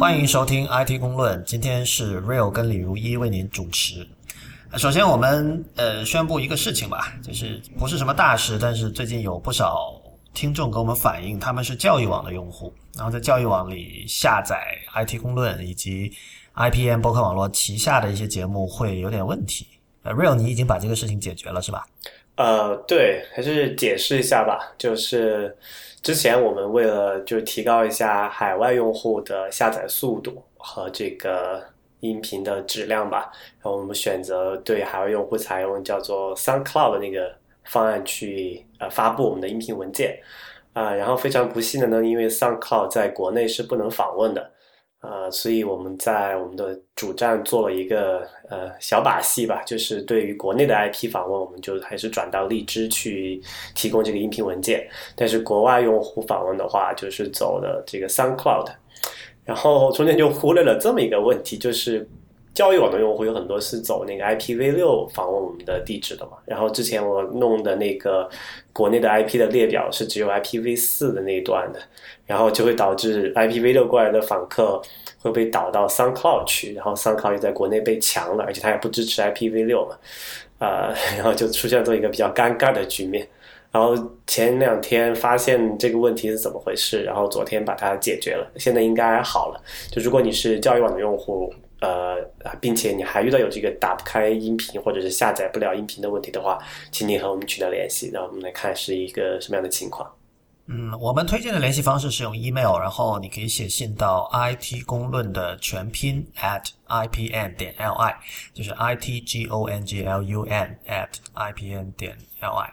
欢迎收听 IT 公论，今天是 Real 跟李如一为您主持。首先，我们呃宣布一个事情吧，就是不是什么大事，但是最近有不少听众给我们反映，他们是教育网的用户，然后在教育网里下载 IT 公论以及 IPN 博客网络旗下的一些节目会有点问题。呃，Real，你已经把这个事情解决了是吧？呃，对，还是解释一下吧。就是之前我们为了就提高一下海外用户的下载速度和这个音频的质量吧，然后我们选择对海外用户采用叫做 SoundCloud 那个方案去呃发布我们的音频文件啊。然后非常不幸的呢，因为 SoundCloud 在国内是不能访问的。呃，所以我们在我们的主站做了一个呃小把戏吧，就是对于国内的 IP 访问，我们就还是转到荔枝去提供这个音频文件。但是国外用户访问的话，就是走的这个 SoundCloud。然后中间就忽略了这么一个问题，就是教育网的用户有很多是走那个 IPv6 访问我们的地址的嘛。然后之前我弄的那个国内的 IP 的列表是只有 IPv4 的那一段的。然后就会导致 IPv6 过来的访客会被导到 SunCloud 去，然后 SunCloud 又在国内被强了，而且它也不支持 IPv6 嘛，啊，然后就出现这么一个比较尴尬的局面。然后前两天发现这个问题是怎么回事，然后昨天把它解决了，现在应该好了。就如果你是教育网的用户，呃，并且你还遇到有这个打不开音频或者是下载不了音频的问题的话，请你和我们取得联系，让我们来看是一个什么样的情况。嗯，我们推荐的联系方式是用 email，然后你可以写信到 IT 公论的全拼 at ipn 点 li，就是 i t g o n g l u n at ipn 点 li。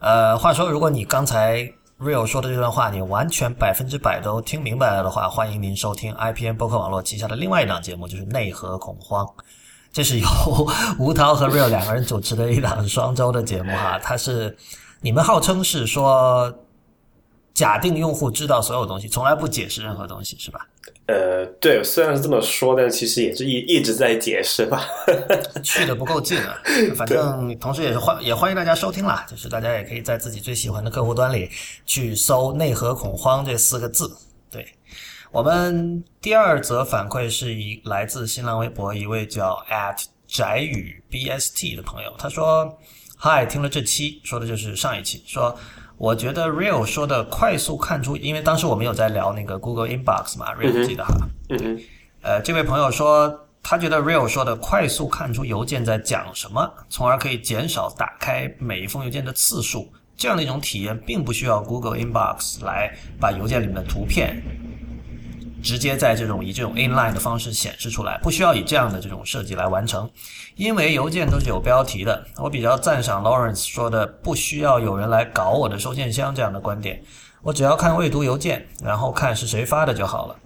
呃，话说，如果你刚才 real 说的这段话，你完全百分之百都听明白了的话，欢迎您收听 IPN 博客网络旗下的另外一档节目，就是内核恐慌。这是由 吴涛和 real 两个人主持的一档双周的节目哈，他是你们号称是说。假定用户知道所有东西，从来不解释任何东西，是吧？呃，对，虽然是这么说，但其实也是一一直在解释吧。去的不够近啊，反正同时也是欢也欢迎大家收听啦，就是大家也可以在自己最喜欢的客户端里去搜“内核恐慌”这四个字。对我们第二则反馈是一来自新浪微博一位叫 at 宅宇 bst 的朋友，他说：“嗨，听了这期，说的就是上一期说。”我觉得 Real 说的快速看出，因为当时我们有在聊那个 Google Inbox 嘛，Real 记得哈。嗯嗯。呃，这位朋友说，他觉得 Real 说的快速看出邮件在讲什么，从而可以减少打开每一封邮件的次数，这样的一种体验，并不需要 Google Inbox 来把邮件里面的图片。直接在这种以这种 inline 的方式显示出来，不需要以这样的这种设计来完成，因为邮件都是有标题的。我比较赞赏 Lawrence 说的“不需要有人来搞我的收件箱”这样的观点，我只要看未读邮件，然后看是谁发的就好了。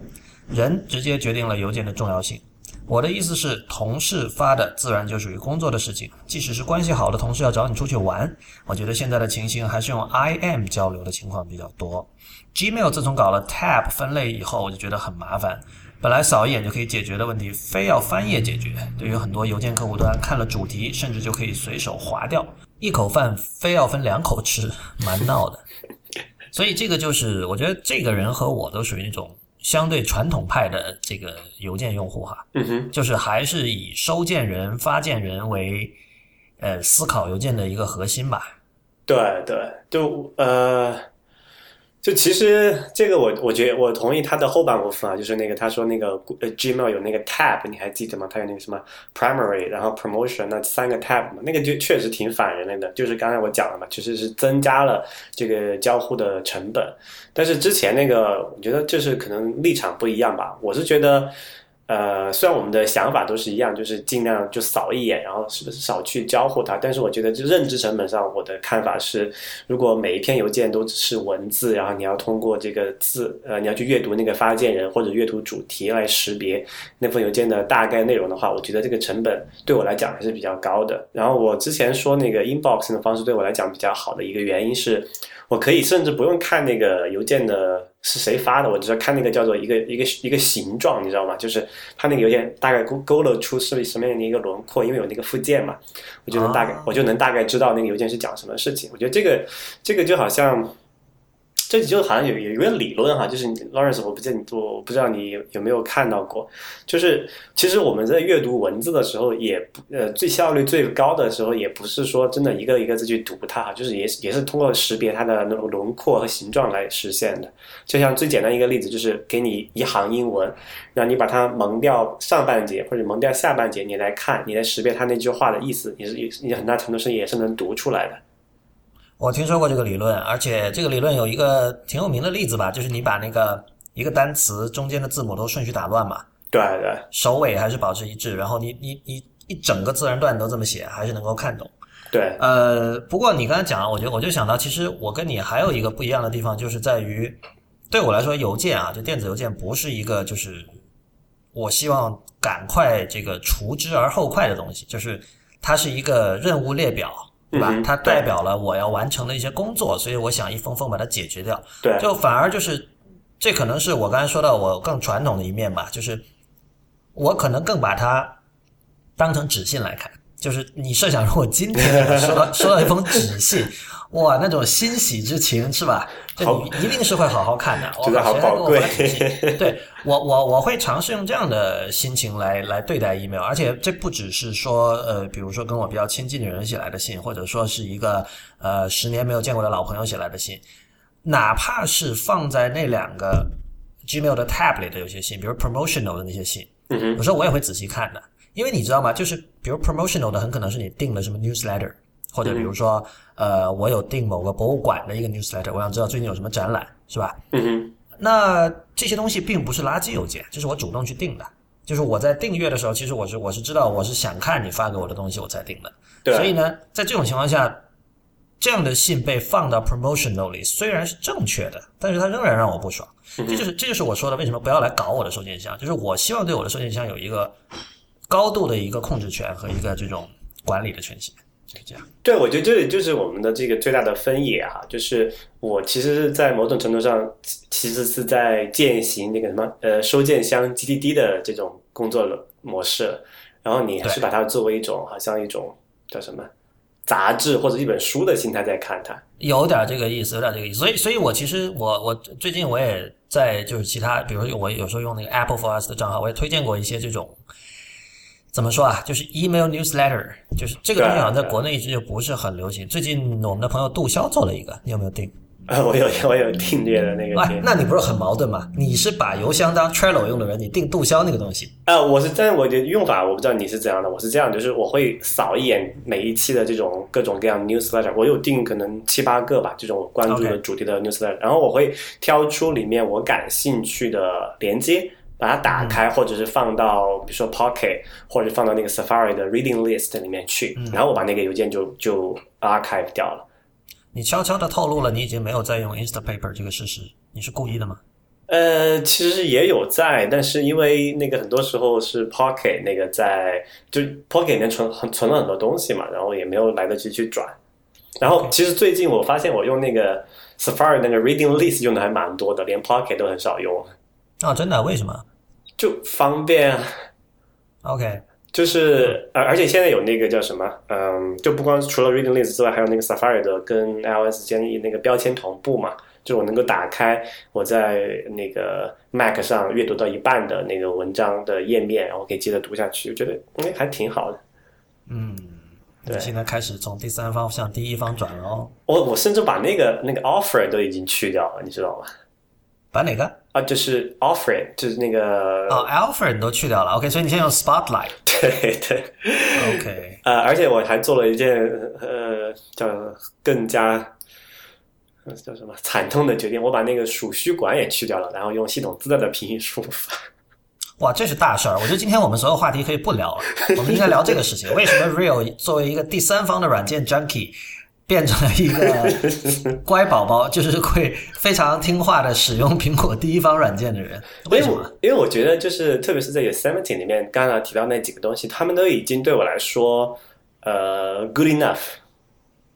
人直接决定了邮件的重要性。我的意思是，同事发的自然就属于工作的事情，即使是关系好的同事要找你出去玩，我觉得现在的情形还是用 IM 交流的情况比较多。Gmail 自从搞了 Tab 分类以后，我就觉得很麻烦。本来扫一眼就可以解决的问题，非要翻页解决。对于很多邮件客户端，看了主题甚至就可以随手划掉。一口饭非要分两口吃，蛮闹的。所以这个就是，我觉得这个人和我都属于那种相对传统派的这个邮件用户哈。嗯哼，就是还是以收件人、发件人为呃思考邮件的一个核心吧。对对，就呃。就其实这个我我觉得我同意他的后半部分啊，就是那个他说那个呃 Gmail 有那个 tab，你还记得吗？他有那个什么 primary，然后 promotion 那三个 tab 嘛，那个就确实挺反人类的。就是刚才我讲了嘛，其实是增加了这个交互的成本。但是之前那个，我觉得就是可能立场不一样吧。我是觉得。呃，虽然我们的想法都是一样，就是尽量就扫一眼，然后是不是少去交互它？但是我觉得，就认知成本上，我的看法是，如果每一篇邮件都只是文字，然后你要通过这个字，呃，你要去阅读那个发件人或者阅读主题来识别那份邮件的大概内容的话，我觉得这个成本对我来讲还是比较高的。然后我之前说那个 inbox 的方式对我来讲比较好的一个原因是。我可以甚至不用看那个邮件的是谁发的，我只要看那个叫做一个一个一个形状，你知道吗？就是它那个邮件大概勾勾勒出是什么样的一个轮廓，因为有那个附件嘛，我就能大概我就能大概知道那个邮件是讲什么事情。我觉得这个这个就好像这就好像有有一个理论哈，就是 Lawrence，我不知道你我不知道你有没有看到过，就是其实我们在阅读文字的时候，也呃最效率最高的时候，也不是说真的一个一个字去读它，就是也也是通过识别它的那种轮廓和形状来实现的。就像最简单一个例子，就是给你一行英文，让你把它蒙掉上半截或者蒙掉下半截，你来看，你来识别它那句话的意思，你是你很大程度上也是能读出来的。我听说过这个理论，而且这个理论有一个挺有名的例子吧，就是你把那个一个单词中间的字母都顺序打乱嘛，对对，首尾还是保持一致，然后你你你一整个自然段都这么写，还是能够看懂。对，呃，不过你刚才讲，我就我就想到，其实我跟你还有一个不一样的地方，就是在于对我来说，邮件啊，就电子邮件不是一个就是我希望赶快这个除之而后快的东西，就是它是一个任务列表。对吧？它代表了我要完成的一些工作，所以我想一封封把它解决掉。对，就反而就是，这可能是我刚才说到我更传统的一面吧，就是我可能更把它当成纸信来看。就是你设想，如果今天 收到收到一封纸信。哇，那种欣喜之情是吧？这你一定是会好好看的。觉得好宝贵。对我，我我会尝试用这样的心情来来对待 email，而且这不只是说呃，比如说跟我比较亲近的人写来的信，或者说是一个呃十年没有见过的老朋友写来的信，哪怕是放在那两个 Gmail 的 tab 里的有些信，比如 promotional 的那些信，有时候我也会仔细看的，因为你知道吗？就是比如 promotional 的，很可能是你订了什么 newsletter。或者比如说，呃，我有订某个博物馆的一个 newsletter，我想知道最近有什么展览，是吧？嗯哼。那这些东西并不是垃圾邮件，这是我主动去订的。就是我在订阅的时候，其实我是我是知道我是想看你发给我的东西，我才订的。对。所以呢，在这种情况下，这样的信被放到 promotional 里，虽然是正确的，但是它仍然让我不爽。这就是这就是我说的，为什么不要来搞我的收件箱？就是我希望对我的收件箱有一个高度的一个控制权和一个这种管理的权限。这样，对，我觉得这里就是我们的这个最大的分野哈，就是我其实是，在某种程度上，其实是在践行那个什么呃收件箱 GDD 的这种工作模式，然后你是把它作为一种好像一种叫什么杂志或者一本书的心态在看它，有点这个意思，有点这个意思。所以，所以我其实我我最近我也在就是其他，比如说我有时候用那个 Apple for Us 的账号，我也推荐过一些这种。怎么说啊？就是 email newsletter，就是这个东西好像在国内一直就不是很流行。最近我们的朋友杜潇做了一个，你有没有订？啊，我有，我有订阅的那个。那你不是很矛盾吗？你是把邮箱当 Trello 用的人，你订杜潇那个东西？啊，我是，但我的用法我不知道你是怎样的。我是这样，就是我会扫一眼每一期的这种各种各样 newsletter，我有订可能七八个吧，这种关注的主题的 newsletter，然后我会挑出里面我感兴趣的连接。把它打开，或者是放到比如说 Pocket，或者放到那个 Safari 的 Reading List 里面去，然后我把那个邮件就就 archive 掉了。你悄悄的透露了你已经没有在用 Instapaper 这个事实，你是故意的吗？呃，其实也有在，但是因为那个很多时候是 Pocket 那个在，就 Pocket 里面存很存了很多东西嘛，然后也没有来得及去转。然后其实最近我发现我用那个 Safari 那个 Reading List 用的还蛮多的，连 Pocket 都很少用。啊，真的？为什么？就方便。OK，就是而而且现在有那个叫什么？嗯，就不光除了 Reading List 之外，还有那个 Safari 的跟 iOS 建议那个标签同步嘛？就我能够打开我在那个 Mac 上阅读到一半的那个文章的页面，然后可以接着读下去。我觉得哎，还挺好的。嗯，对，现在开始从第三方向第一方转了哦。我我甚至把那个那个 Offer 都已经去掉了，你知道吗？把哪个？啊，就是 Alfred，就是那个哦，Alfred 都去掉了。OK，所以你现在用 Spotlight。对对。OK。呃，而且我还做了一件呃叫更加叫什么惨痛的决定，我把那个鼠须管也去掉了，然后用系统自带的拼音输入法。哇，这是大事儿！我觉得今天我们所有话题可以不聊了，我们应该聊这个事情。为什么 Real 作为一个第三方的软件 Junkie？变成了一个 乖宝宝，就是会非常听话的使用苹果第一方软件的人。为什么？因为我觉得，就是特别是在 Yosemite 里面，刚刚提到那几个东西，他们都已经对我来说，呃，good enough。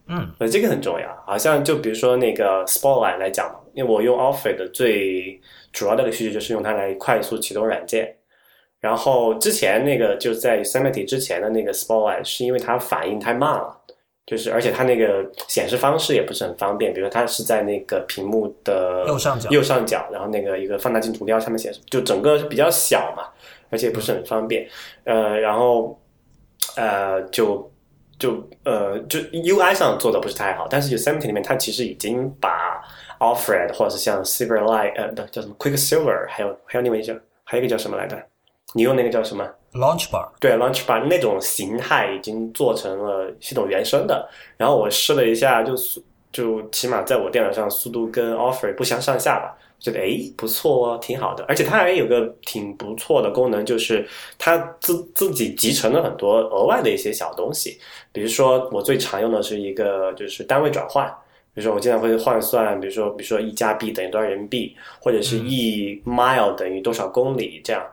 嗯，呃，这个很重要。好像就比如说那个 Spotlight 来讲，因为我用 Office 的最主要的一个需求就是用它来快速启动软件。然后之前那个就是在 Yosemite 之前的那个 Spotlight，是因为它反应太慢了。就是而且它那个显示方式也不是很方便，比如说它是在那个屏幕的右上角右上角，然后那个一个放大镜图标上面显示，就整个比较小嘛，而且不是很方便。呃，然后呃就就呃就 UI 上做的不是太好，但是 Yosemite 里面它其实已经把 Alfred 或者是像 Silverlight 呃不叫什么 Quicksilver，还有还有另外一个还有一个叫什么来着？你用那个叫什么？Launch Bar，对，Launch Bar 那种形态已经做成了系统原生的。然后我试了一下，就速就起码在我电脑上速度跟 Offer 不相上下吧。觉得诶不错哦，挺好的。而且它还有个挺不错的功能，就是它自自己集成了很多额外的一些小东西。比如说我最常用的是一个就是单位转换。比如说，我经常会换算，比如说，比如说一加币等于多少人民币，或者是一 mile 等于多少公里这样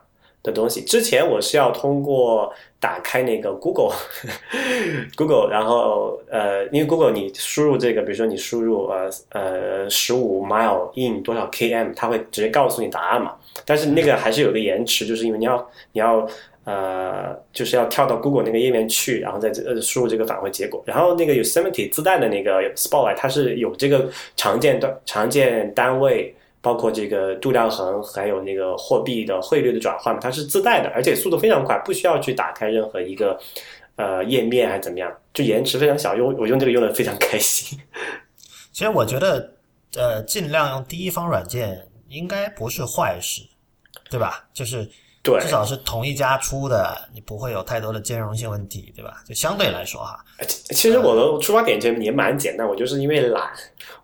的东西。之前我是要通过打开那个 Google，Google，然后呃，因为 Google 你输入这个，比如说你输入呃呃十五 mile in 多少 km，它会直接告诉你答案嘛。但是那个还是有个延迟，就是因为你要你要。呃，就是要跳到 Google 那个页面去，然后再呃输入这个返回结果。然后那个 Yosemite 自带的那个 Spotlight，它是有这个常见的常见单位，包括这个度量衡，还有那个货币的汇率的转换，它是自带的，而且速度非常快，不需要去打开任何一个呃页面还是怎么样，就延迟非常小，用我用这个用的非常开心。其实我觉得，呃，尽量用第一方软件应该不是坏事，对吧？就是。对，至少是同一家出的，你不会有太多的兼容性问题，对吧？就相对来说哈。其实我的出发点其实也蛮简单，我就是因为懒，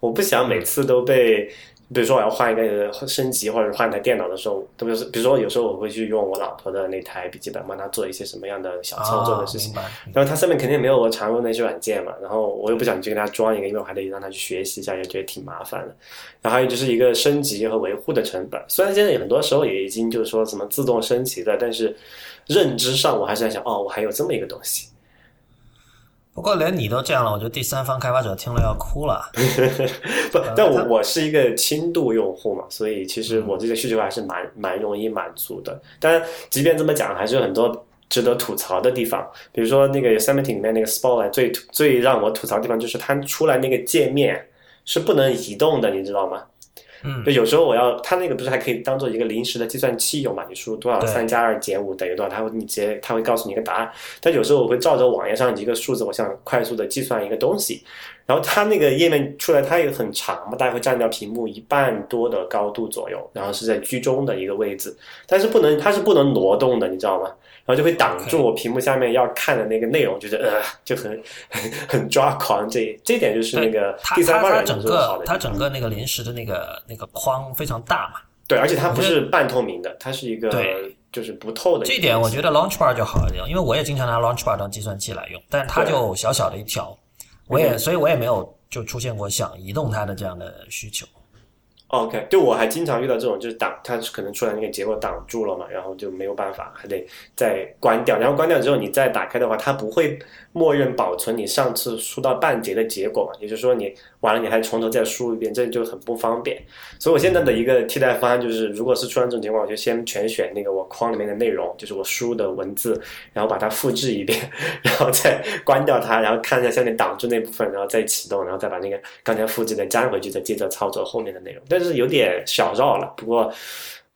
我不想每次都被。比如说我要换一个升级或者换台电脑的时候，特别是比如说有时候我会去用我老婆的那台笔记本帮她做一些什么样的小操作的事情，然后它上面肯定没有我常用那些软件嘛，然后我又不想去给她装一个，因为我还得让她去学习一下，也觉得挺麻烦的。然后还有就是一个升级和维护的成本，虽然现在很多时候也已经就是说什么自动升级的，但是认知上我还是在想，哦，我还有这么一个东西。不过连你都这样了，我觉得第三方开发者听了要哭了。不，但我我是一个轻度用户嘛，所以其实我这个需求还是蛮蛮容易满足的。但即便这么讲，还是有很多值得吐槽的地方。比如说那个 Yosemite 里面那个 Spotlight 最最让我吐槽的地方就是它出来那个界面是不能移动的，你知道吗？嗯，就有时候我要，它那个不是还可以当做一个临时的计算器用嘛？你输入多少三加二减五等于多少，它会你直接它会告诉你一个答案。但有时候我会照着网页上一个数字，我想快速的计算一个东西，然后它那个页面出来，它也很长嘛，大概会占掉屏幕一半多的高度左右，然后是在居中的一个位置，但是不能它是不能挪动的，你知道吗？然后就会挡住我屏幕下面要看的那个内容，就是呃就很很 很抓狂。这这点就是那个第三方软件做好的。它整个那个临时的那个那个框非常大嘛。对，而且它不是半透明的，它是一个对，就是不透的。这点我觉得 Launchbar 就好一点，因为我也经常拿 Launchbar 当计算器来用，但它就小小的一条，我也所以我也没有就出现过想移动它的这样的需求。OK，对我还经常遇到这种，就是挡，它可能出来那个结果挡住了嘛，然后就没有办法，还得再关掉。然后关掉之后，你再打开的话，它不会默认保存你上次输到半截的结果嘛？也就是说，你完了你还从头再输一遍，这就很不方便。所以我现在的一个替代方案就是，如果是出现这种情况，我就先全选那个我框里面的内容，就是我输的文字，然后把它复制一遍，然后再关掉它，然后看一下下面挡住那部分，然后再启动，然后再把那个刚才复制的粘回去，再接着操作后面的内容。但是有点小绕了，不过，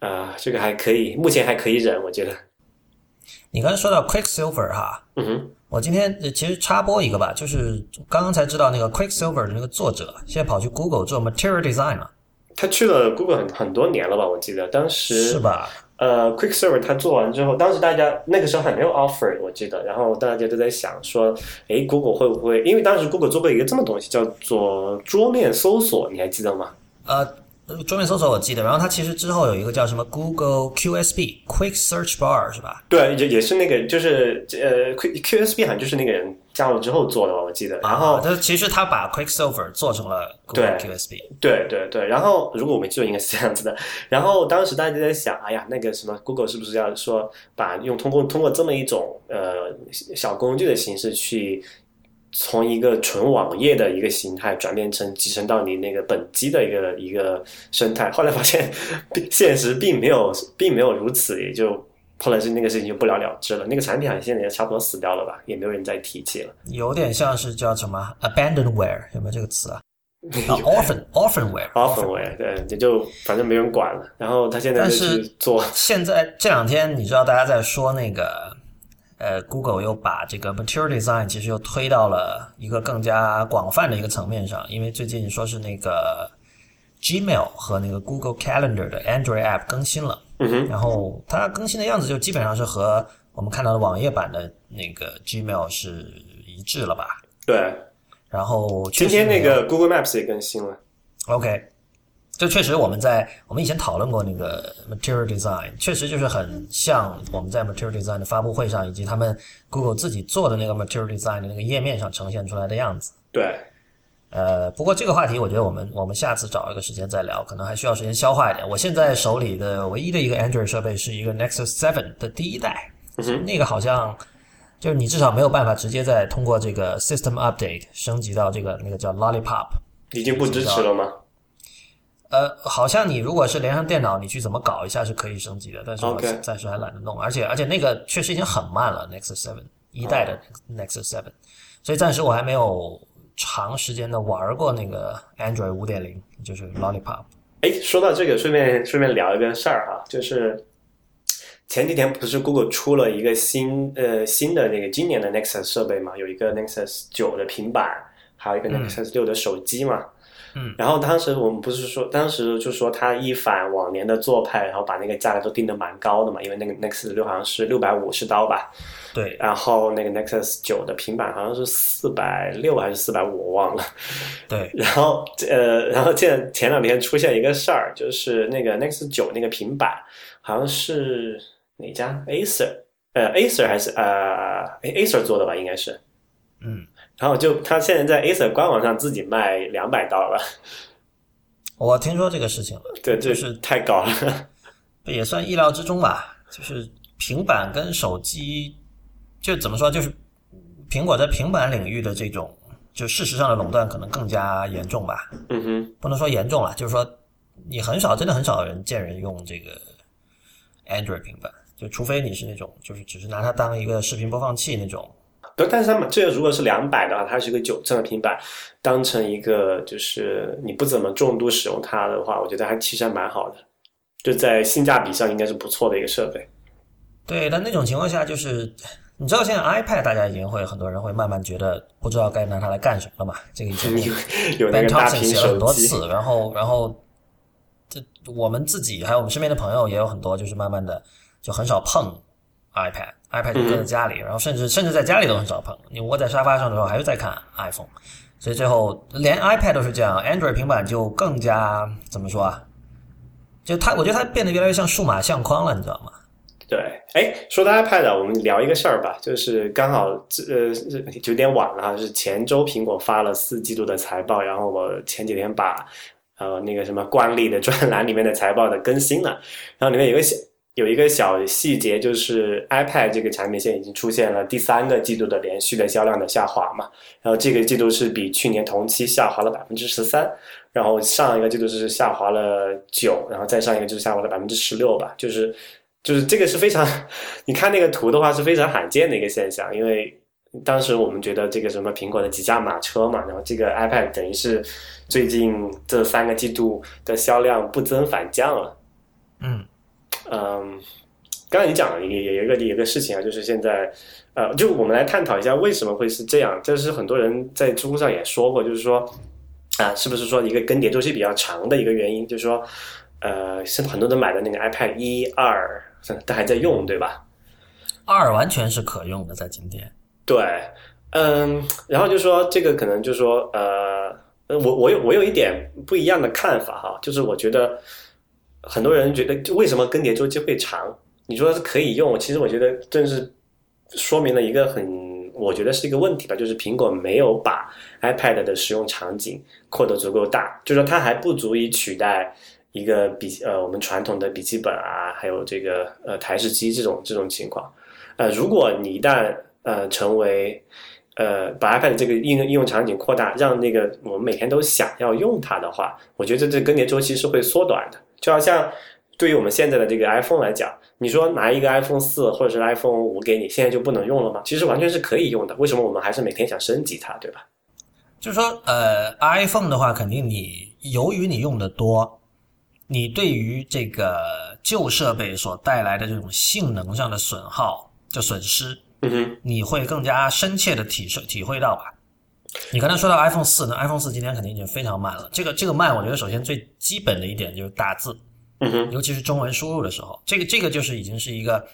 呃，这个还可以，目前还可以忍，我觉得。你刚才说到 Quicksilver 哈，嗯哼，我今天其实插播一个吧，就是刚刚才知道那个 Quicksilver 的那个作者，现在跑去 Google 做 Material Design 了。他去了 Google 很很多年了吧？我记得当时是吧？呃，Quicksilver 他做完之后，当时大家那个时候还没有 Offer，我记得，然后大家都在想说，诶 g o o g l e 会不会？因为当时 Google 做过一个这么东西，叫做桌面搜索，你还记得吗？呃。桌面搜索我记得，然后它其实之后有一个叫什么 Google QSB Quick Search Bar 是吧？对，也也是那个，就是呃，Quick QSB 好像就是那个人加入之后做的吧，我记得。然后，但其实他把 Quicksilver 做成了 Google QSB。对对对，然后如果我没记错，应该是这样子的。然后当时大家就在想，哎呀，那个什么 Google 是不是要说把用通过通过这么一种呃小工具的形式去。从一个纯网页的一个形态转变成集成到你那个本机的一个一个生态，后来发现现实并没有 并没有如此，也就后来是那个事情就不了了之了。那个产品好像现在也差不多死掉了吧，也没有人再提起了。有点像是叫什么 abandonware，有没有这个词啊？啊，orphan orphanware orphanware，对，也就反正没人管了。然后他现在但是做，现在这两天你知道大家在说那个，呃，Google 又把这个 Material Design 其实又推到了一个更加广泛的一个层面上，因为最近说是那个 Gmail 和那个 Google Calendar 的 Android App 更新了，嗯哼，然后它更新的样子就基本上是和我们看到的网页版的那个 Gmail 是一致了吧？对。然后今天那个 Google Maps 也更新了。OK，这确实我们在我们以前讨论过那个 Material Design，确实就是很像我们在 Material Design 的发布会上，以及他们 Google 自己做的那个 Material Design 的那个页面上呈现出来的样子。对。呃，不过这个话题，我觉得我们我们下次找一个时间再聊，可能还需要时间消化一点。我现在手里的唯一的一个 Android 设备是一个 Nexus Seven 的第一代，那个好像。就是你至少没有办法直接再通过这个 system update 升级到这个那个叫 lollipop，已经不支持了吗？呃，好像你如果是连上电脑，你去怎么搞一下是可以升级的，但是我暂时还懒得弄，而且而且那个确实已经很慢了，Nexus Seven 一代的 Nexus Seven，所以暂时我还没有长时间的玩过那个 Android 五点零，就是 lollipop。哎，说到这个，顺便顺便聊一个事儿哈，就是。前几天不是 Google 出了一个新呃新的那个今年的 Nexus 设备嘛？有一个 Nexus 九的平板，还有一个 Nexus 六的手机嘛。嗯。然后当时我们不是说，当时就说他一反往年的做派，然后把那个价格都定的蛮高的嘛，因为那个 Nexus 六好像是六百五十刀吧。对。然后那个 Nexus 九的平板好像是四百六还是四百五，我忘了。对。然后呃，然后前前两天出现一个事儿，就是那个 Nexus 九那个平板好像是。哪家？Acer，呃，Acer 还是呃，Acer 做的吧，应该是。嗯。然后就他现在在 Acer 官网上自己卖两百刀了。我听说这个事情了。对，就是太高了。也算意料之中吧。就是平板跟手机，就怎么说，就是苹果在平板领域的这种，就事实上的垄断可能更加严重吧。嗯哼。不能说严重了，就是说你很少，真的很少人见人用这个 Android 平板。就除非你是那种，就是只是拿它当一个视频播放器那种。对，但是他们这个如果是两百的话，它是一个九寸的平板，当成一个就是你不怎么重度使用它的话，我觉得还其实还蛮好的，就在性价比上应该是不错的一个设备。对，但那种情况下，就是你知道现在 iPad 大家已经会很多人会慢慢觉得不知道该拿它来干什么了嘛？这个以前有那个大屏写了很多次，然后然后这我们自己还有我们身边的朋友也有很多，就是慢慢的。就很少碰 iPad，iPad 就搁在家里，然后甚至甚至在家里都很少碰。你窝在沙发上的时候，还是在看 iPhone，所以最后连 iPad 都是这样，Android 平板就更加怎么说啊？就它，我觉得它变得越来越像数码相框了，你知道吗？对，哎，说到 iPad，我们聊一个事儿吧，就是刚好呃有点晚了哈，是前周苹果发了四季度的财报，然后我前几天把呃那个什么惯例的专栏里面的财报的更新了，然后里面有个小。有一个小细节，就是 iPad 这个产品线已经出现了第三个季度的连续的销量的下滑嘛。然后这个季度是比去年同期下滑了百分之十三，然后上一个季度是下滑了九，然后再上一个就是下滑了百分之十六吧。就是就是这个是非常，你看那个图的话是非常罕见的一个现象，因为当时我们觉得这个什么苹果的几驾马车嘛，然后这个 iPad 等于是最近这三个季度的销量不增反降了。嗯。嗯，刚才你讲了也有一个有一个事情啊，就是现在，呃，就我们来探讨一下为什么会是这样。就是很多人在知乎上也说过，就是说，啊，是不是说一个更迭周期比较长的一个原因？就是说，呃，是很多人买的那个 iPad 一二都还在用，对吧？二完全是可用的，在今天。对，嗯，然后就说这个可能就是说，呃，我我有我有一点不一样的看法哈，就是我觉得。很多人觉得，就为什么更迭周期会长？你说是可以用，其实我觉得正是说明了一个很，我觉得是一个问题吧，就是苹果没有把 iPad 的使用场景扩得足够大，就是说它还不足以取代一个笔呃我们传统的笔记本啊，还有这个呃台式机这种这种情况。呃，如果你一旦呃成为呃把 iPad 这个应用应用场景扩大，让那个我们每天都想要用它的话，我觉得这更迭周期是会缩短的。就好像，对于我们现在的这个 iPhone 来讲，你说拿一个 iPhone 四或者是 iPhone 五给你，现在就不能用了吗？其实完全是可以用的。为什么我们还是每天想升级它，对吧？就是说，呃，iPhone 的话，肯定你由于你用的多，你对于这个旧设备所带来的这种性能上的损耗，就损失，嗯哼，你会更加深切的体受体会到吧？你刚才说到 iPhone 四那，iPhone 四今天肯定已经非常慢了。这个这个慢，我觉得首先最基本的一点就是打字，嗯哼，尤其是中文输入的时候，这个这个就是已经是一个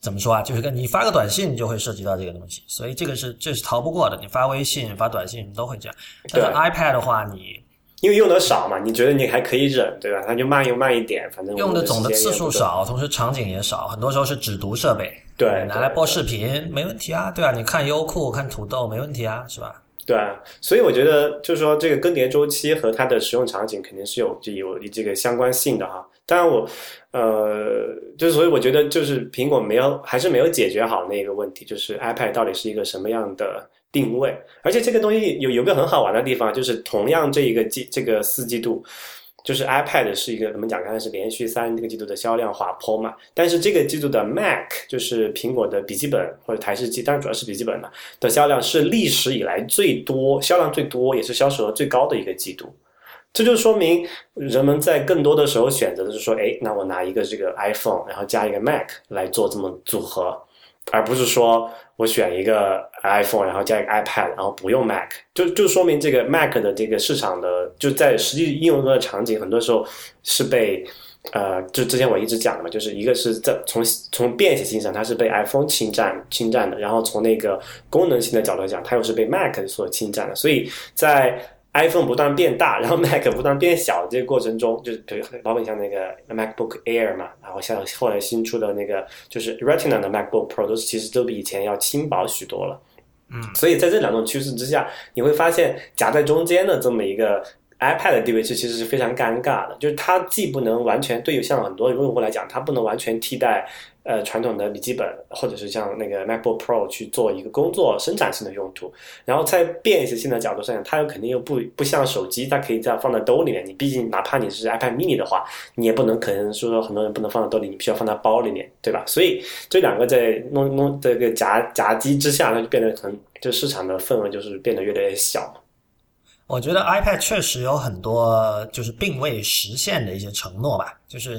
怎么说啊？就是跟你发个短信就会涉及到这个东西，所以这个是这是逃不过的。你发微信、发短信都会这样。但是对 iPad 的话，你因为用的少嘛，你觉得你还可以忍，对吧？它就慢又慢一点，反正用的总的次数少，同时场景也少，很多时候是只读设备，对，拿来播视频没问题啊，对吧、你看优酷、看土豆没问题啊，是吧？对啊，所以我觉得就是说，这个更迭周期和它的使用场景肯定是有有这个相关性的哈。当然我，呃，就是所以我觉得就是苹果没有还是没有解决好那个问题，就是 iPad 到底是一个什么样的定位。而且这个东西有有个很好玩的地方，就是同样这一个季这个四季度。就是 iPad 是一个怎么讲？刚才是连续三个季度的销量滑坡嘛，但是这个季度的 Mac 就是苹果的笔记本或者台式机，当然主要是笔记本了的销量是历史以来最多、销量最多，也是销售额最高的一个季度。这就说明人们在更多的时候选择的是说，哎，那我拿一个这个 iPhone，然后加一个 Mac 来做这么组合，而不是说我选一个 iPhone，然后加一个 iPad，然后不用 Mac，就就说明这个 Mac 的这个市场的就在实际应用中的场景，很多时候是被呃，就之前我一直讲的嘛，就是一个是在从从便携性上，它是被 iPhone 侵占侵占的，然后从那个功能性的角度讲，它又是被 Mac 所侵占的，所以在 iPhone 不断变大，然后 Mac 不断变小这个过程中，就是比如包括像那个 MacBook Air 嘛，然后像后来新出的那个就是 Retina 的 MacBook Pro，都是其实都比以前要轻薄许多了。嗯，所以在这两种趋势之下，你会发现夹在中间的这么一个 iPad 的地位是其实是非常尴尬的，就是它既不能完全对于像很多用户来讲，它不能完全替代呃传统的笔记本或者是像那个 MacBook Pro 去做一个工作生产性的用途，然后在便携性的角度上，它又肯定又不不像手机，它可以这样放在兜里面。你毕竟哪怕你是 iPad mini 的话，你也不能可能说很多人不能放在兜里，你必须要放在包里面，对吧？所以这两个在弄弄这个夹夹击之下，它就变得很就市场的份额就是变得越来越小。我觉得 iPad 确实有很多就是并未实现的一些承诺吧，就是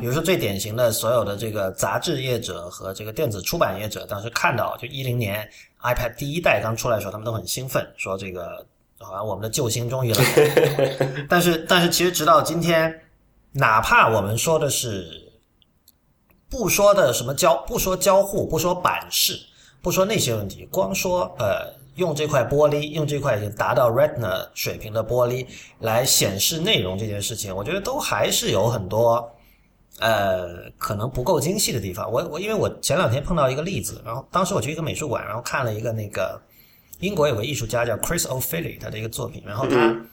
比如说最典型的所有的这个杂志业者和这个电子出版业者，当时看到就一零年 iPad 第一代刚出来的时候，他们都很兴奋，说这个好像我们的救星终于来了。但是但是其实直到今天，哪怕我们说的是不说的什么交不说交互，不说版式，不说那些问题，光说呃用这块玻璃，用这块已经达到 Retina 水平的玻璃来显示内容这件事情，我觉得都还是有很多呃可能不够精细的地方。我我因为我前两天碰到一个例子，然后当时我去一个美术馆，然后看了一个那个英国有个艺术家叫 Chris O'Filly 他的一个作品，然后他。嗯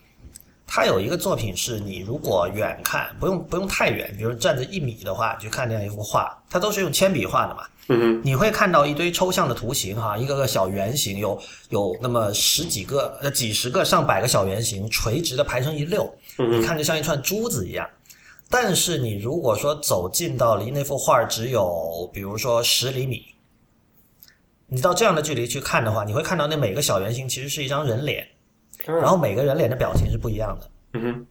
他有一个作品是你如果远看不用不用太远，比如站着一米的话，你去看这样一幅画，它都是用铅笔画的嘛。嗯哼，你会看到一堆抽象的图形哈，一个个小圆形，有有那么十几个、呃几十个、上百个小圆形，垂直的排成一溜，嗯你看着像一串珠子一样。但是你如果说走近到离那幅画只有比如说十厘米，你到这样的距离去看的话，你会看到那每个小圆形其实是一张人脸，嗯然后每个人脸的表情是不一样的。嗯哼，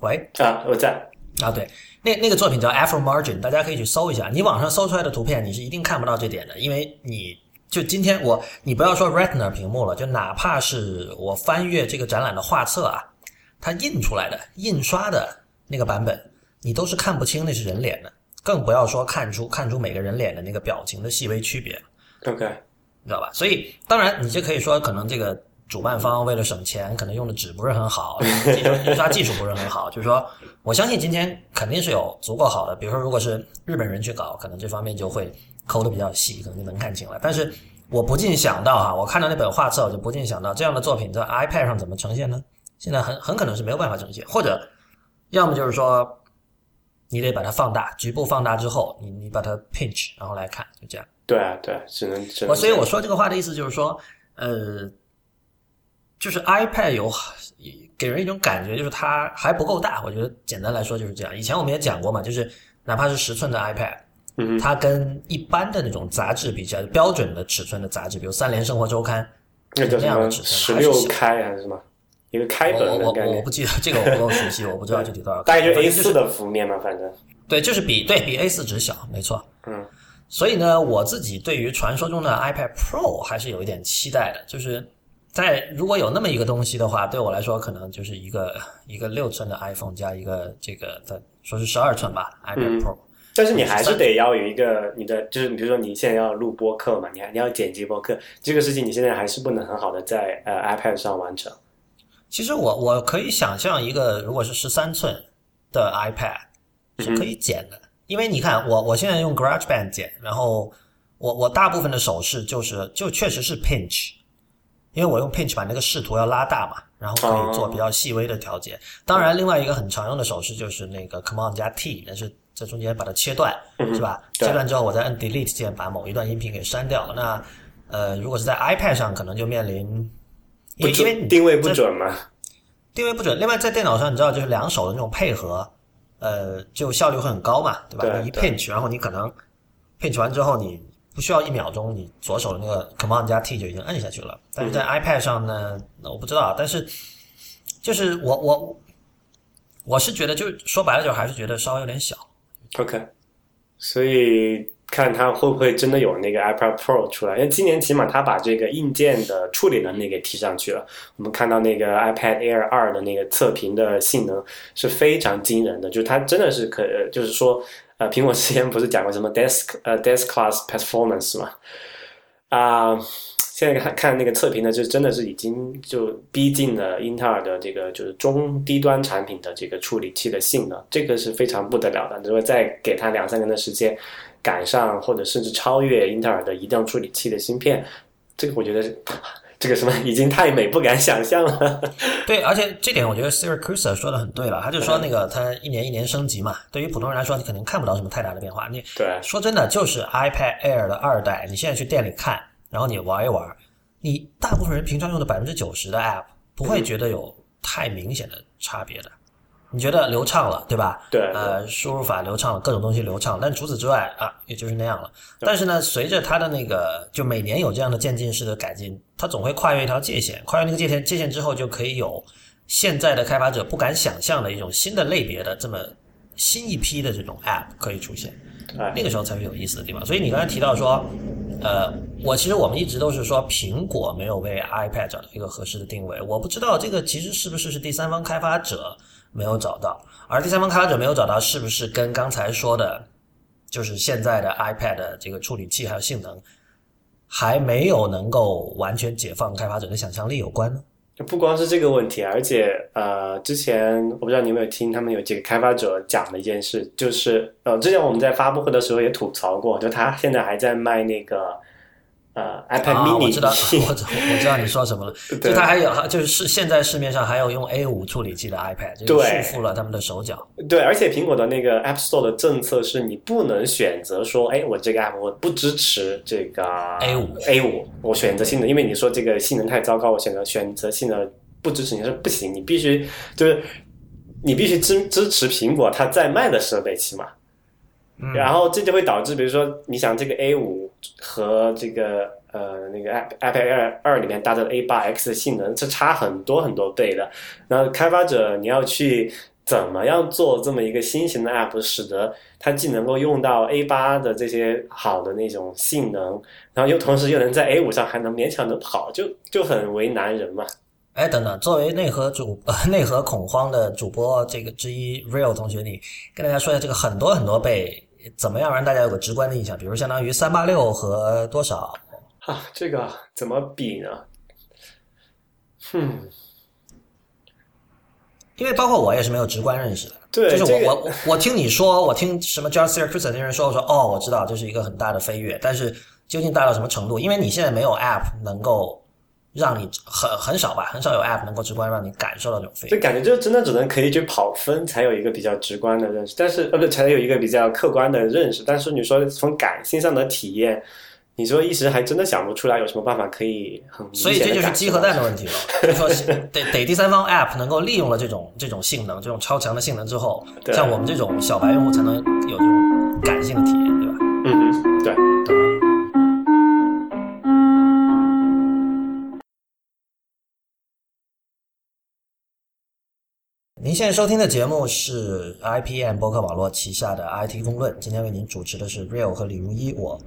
喂，啊，我在，啊，对，那那个作品叫 Afro Margin，大家可以去搜一下。你网上搜出来的图片，你是一定看不到这点的，因为你就今天我，你不要说 Retina 屏幕了，就哪怕是我翻阅这个展览的画册啊，它印出来的、印刷的那个版本，你都是看不清那是人脸的，更不要说看出看出每个人脸的那个表情的细微区别了。OK，你知道吧？所以当然，你就可以说，可能这个主办方为了省钱，可能用的纸不是很好，印刷技术不是很好。就是说，我相信今天肯定是有足够好的，比如说，如果是日本人去搞，可能这方面就会抠的比较细，可能就能看清了。但是我不禁想到哈，我看到那本画册，我就不禁想到这样的作品在 iPad 上怎么呈现呢？现在很很可能是没有办法呈现，或者要么就是说，你得把它放大，局部放大之后，你你把它 pinch，然后来看，就这样。对啊，对啊，只能只能我所以我说这个话的意思就是说，呃，就是 iPad 有给人一种感觉，就是它还不够大。我觉得简单来说就是这样。以前我们也讲过嘛，就是哪怕是十寸的 iPad，嗯它跟一般的那种杂志比较，标准的尺寸的杂志，比如《三联生活周刊》那样的尺寸十六开还是什么？一个开本我我我不记得这个我不够熟悉，我不知道 具体多少。大概就反 A 四的幅面嘛，反正，对，就是比对比 A 四纸小，没错。嗯所以呢，我自己对于传说中的 iPad Pro 还是有一点期待的，就是在如果有那么一个东西的话，对我来说可能就是一个一个六寸的 iPhone 加一个这个的，说是十二寸吧嗯，iPad Pro。但是你还是得要有一个你的，就是比如说你现在要录播客嘛，你还你要剪辑播客，这个事情你现在还是不能很好的在呃 iPad 上完成。其实我我可以想象一个如果是十三寸的 iPad 是可以剪的，因为你看我我现在用 GarageBand 剪，然后我我大部分的手势就是就确实是 pinch，因为我用 pinch 把那个视图要拉大嘛，然后可以做比较细微的调节。当然，另外一个很常用的手势就是那个 Command 加 T，但是在中间把它切断，是吧？切断之后，我再按 Delete 键把某一段音频给删掉。那呃，如果是在 iPad 上，可能就面临因不为因为你定位不准嘛？定位不准。另外，在电脑上，你知道，就是两手的那种配合，呃，就效率会很高嘛，对吧？你一 pinch，然后你可能 pinch 完之后，你不需要一秒钟，你左手的那个 Command 加 T 就已经摁下去了。但是在 iPad 上呢，那我不知道，但是就是我我我是觉得，就说白了，就还是觉得稍微有点小。OK，所以看它会不会真的有那个 iPad Pro 出来，因为今年起码它把这个硬件的处理能力给提上去了。我们看到那个 iPad Air 二的那个测评的性能是非常惊人的，就是它真的是可，呃就是说，呃，苹果之前不是讲过什么 desk 呃 desk class performance 嘛？啊、现在看看那个测评呢，就真的是已经就逼近了英特尔的这个就是中低端产品的这个处理器的性能，这个是非常不得了的。如果再给它两三年的时间，赶上或者甚至超越英特尔的移动处理器的芯片，这个我觉得是这个什么已经太美，不敢想象了。对，而且这点我觉得 Siracusa 说的很对了，他就说那个它一年一年升级嘛，对于普通人来说，你肯定看不到什么太大的变化。你对，说真的，就是 iPad Air 的二代，你现在去店里看，然后你玩一玩，你大部分人平常用的百分之九十的 App 不会觉得有太明显的差别的。你觉得流畅了，对吧？对呃，输入法流畅了，各种东西流畅，但除此之外啊，也就是那样了。但是呢，随着它的那个，就每年有这样的渐进式的改进，它总会跨越一条界限，跨越那个界限，界限之后就可以有现在的开发者不敢想象的一种新的类别的这么新一批的这种 App 可以出现。哎那个时候才是有意思的地方。所以你刚才提到说，呃，我其实我们一直都是说苹果没有为 iPad 找到一个合适的定位，我不知道这个其实是不是是第三方开发者没有找到，而第三方开发者没有找到，是不是跟刚才说的，就是现在的 iPad 的这个处理器还有性能还没有能够完全解放开发者的想象力有关呢？就不光是这个问题，而且呃，之前我不知道你有没有听，他们有几个开发者讲的一件事，就是呃，之前我们在发布会的时候也吐槽过，就他现在还在卖那个呃 iPad 啊，mini，、我知道，我知 我知道你说什么了。就它还有，就是市现在市面上还有用 A 五处理器的 iPad，这个对束缚了他们的手脚。对，而且苹果的那个 App Store 的政策是你不能选择说，哎，我这个 App 我不支持这个 A 五 A 五，我选择性能，因为你说这个性能太糟糕，我选择选择性能不支持，你说不行，你必须就是你必须支支持苹果它在卖的设备，起码。嗯然后这就会导致，比如说，你想这个 A 五和这个呃那个 iPad Air 二里面搭载的 A 八 X 的性能是差很多很多倍的。然后开发者你要去怎么样做这么一个新型的 App，使得它既能够用到 A 八的这些好的那种性能，然后又同时又能在 A 五上还能勉强的跑，就就很为难人嘛。哎，等等，作为内核主、呃、内核恐慌的主播这个之一，Real 同学，你跟大家说一下这个很多很多倍怎么样让大家有个直观的印象？比如相当于三八六和多少？啊，这个怎么比呢？哼。因为包括我也是没有直观认识的，对就是我、这个我我听你说，我听什么 John Siracusa 那人说，我说哦，我知道这是一个很大的飞跃，但是究竟大到什么程度？因为你现在没有 App 能够让你很很少吧，很少有 App 能够直观让你感受到这种飞跃。就感觉就真的只能可以去跑分，才有一个比较直观的认识，但是呃不才有一个比较客观的认识。但是你说从感性上的体验，你说一时还真的想不出来有什么办法可以很所以这就是鸡和蛋的问题了。就说得得第三方 App 能够利用了这种这种性能，这种超强的性能之后，像我们这种小白用户才能有这种感性的体验，对吧？嗯哼，对。您现在收听的节目是 IPM 博客网络旗下的 IT 公论，今天为您主持的是 Real 和李如一，我，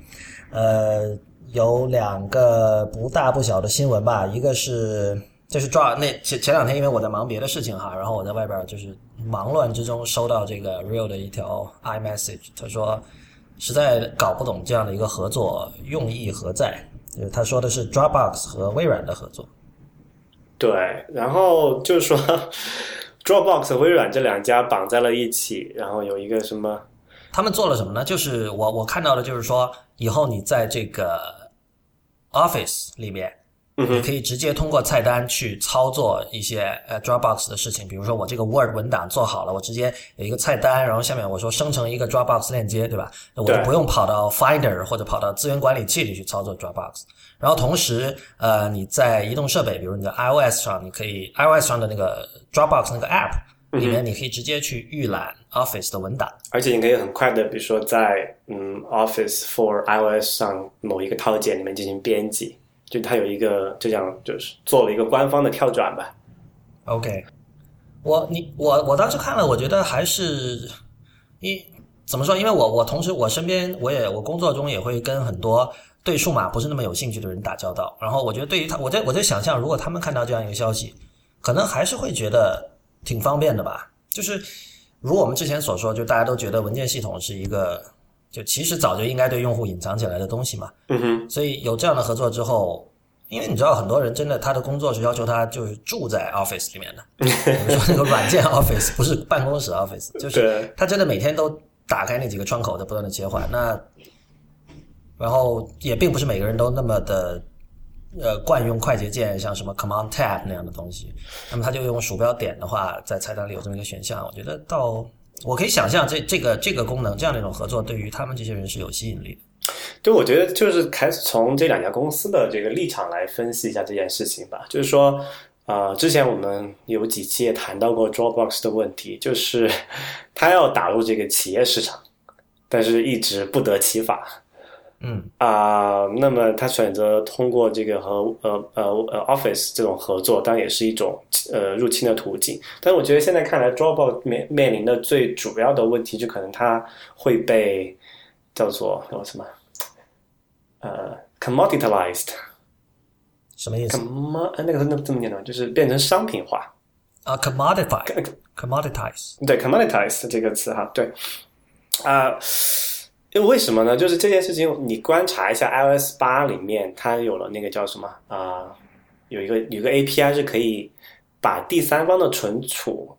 呃，有两个不大不小的新闻吧，一个是这是抓那前前两天因为我在忙别的事情哈，然后我在外边就是忙乱之中收到这个 Real 的一条 iMessage，他说实在搞不懂这样的一个合作用意何在，他说的是 Dropbox 和微软的合作。对，然后就是说，Dropbox 微软这两家绑在了一起，然后有一个什么，他们做了什么呢？就是我我看到的，就是说以后你在这个 Office 里面，你可以直接通过菜单去操作一些呃 Dropbox 的事情。比如说我这个 Word 文档做好了，我直接有一个菜单，然后下面我说生成一个 Dropbox 链接，对吧？我就不用跑到 Finder 或者跑到资源管理器里去操作 Dropbox。然后同时，呃，你在移动设备，比如你的 iOS 上，你可以 iOS 上的那个 Dropbox 那个 App 里面，你可以直接去预览 Office 的文档。而且你可以很快的，比如说在嗯 Office for iOS 上某一个套件里面进行编辑，就它有一个这样就是做了一个官方的跳转吧。OK，我你我我当时看了，我觉得还是一怎么说？因为我我同时我身边我也我工作中也会跟很多对数码不是那么有兴趣的人打交道，然后我觉得对于他，我在我在想象，如果他们看到这样一个消息，可能还是会觉得挺方便的吧。就是如我们之前所说，就大家都觉得文件系统是一个，就其实早就应该对用户隐藏起来的东西嘛。嗯哼，所以有这样的合作之后，因为你知道很多人真的他的工作是要求他就是住在 Office 里面的，比如说那个软件 Office 不是办公室 Office，就是，他真的每天都打开那几个窗口在不断的切换。那然后也并不是每个人都那么的呃惯用快捷键，像什么 Command Tab 那样的东西。那么他就用鼠标点的话，在菜单里有这么一个选项，我觉得到我可以想象这这个这个功能这样的一种合作，对于他们这些人是有吸引力的。就我觉得就是开始从这两家公司的这个立场来分析一下这件事情吧。就是说，呃，之前我们有几期也谈到过 Dropbox 的问题，就是 他要打入这个企业市场，但是一直不得其法。嗯啊、那么他选择通过这个和呃呃呃 Office 这种合作，当然也是一种呃入侵的途径。但是我觉得现在看来，Dropbox 面面临的最主要的问题，就可能它会被叫做叫什么呃 commoditized，什么意思 commod 呃那个是那这么念的吗，就是变成商品化。啊？commodify commoditize 对 commoditize 这个词哈，对啊。因为为什么呢？就是这件事情，你观察一下 iOS 八里面，它有了那个叫什么啊、有一个有一个 API 是可以把第三方的存储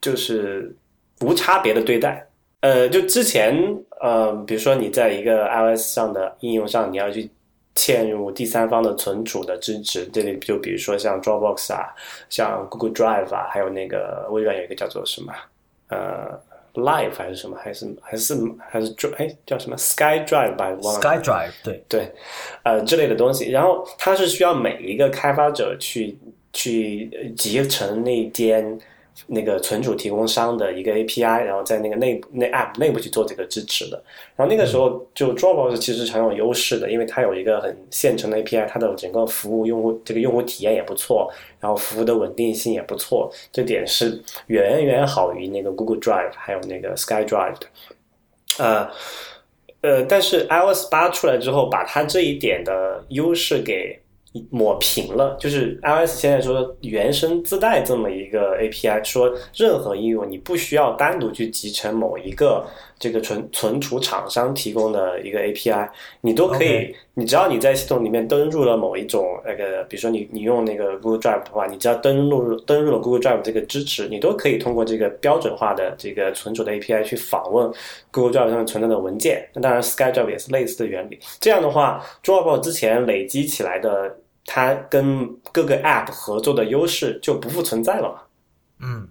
就是无差别的对待。呃，就之前呃，比如说你在一个 iOS 上的应用上，你要去嵌入第三方的存储的支持，这里就比如说像 Dropbox 啊，像 Google Drive 啊，还有那个微软有一个叫做什么呃 Live 还是什么，还是还是还是 Dr- 哎叫什么 Sky Drive 吧，忘了。SkyDrive 对，对，呃之类的东西。然后它是需要每一个开发者去去呃集成那间那个存储提供商的一个 API，然后在那个内部那 App 内部去做这个支持的。然后那个时候就 Dropbox 其实是很有优势的，因为它有一个很现成的 API，它的整个服务用户这个用户体验也不错，然后服务的稳定性也不错，这点是远远好于那个 Google Drive 还有那个 Sky Drive 的。呃，呃，但是 iOS 八出来之后，把它这一点的优势给抹平了。就是 iOS 现在说原生自带这么一个 API，说任何应用你不需要单独去集成某一个这个存存储厂商提供的一个 API，你都可以你只要你在系统里面登入了某一种那个，比如说你你用那个 Google Drive 的话，你只要登录登录了 Google Drive 这个支持，你都可以通过这个标准化的这个存储的 API 去访问 Google Drive 上面存在的文件。那当然 SkyDrive 也是类似的原理。这样的话，Dropbox 之前累积起来的它跟各个 App 合作的优势就不复存在了嘛。嗯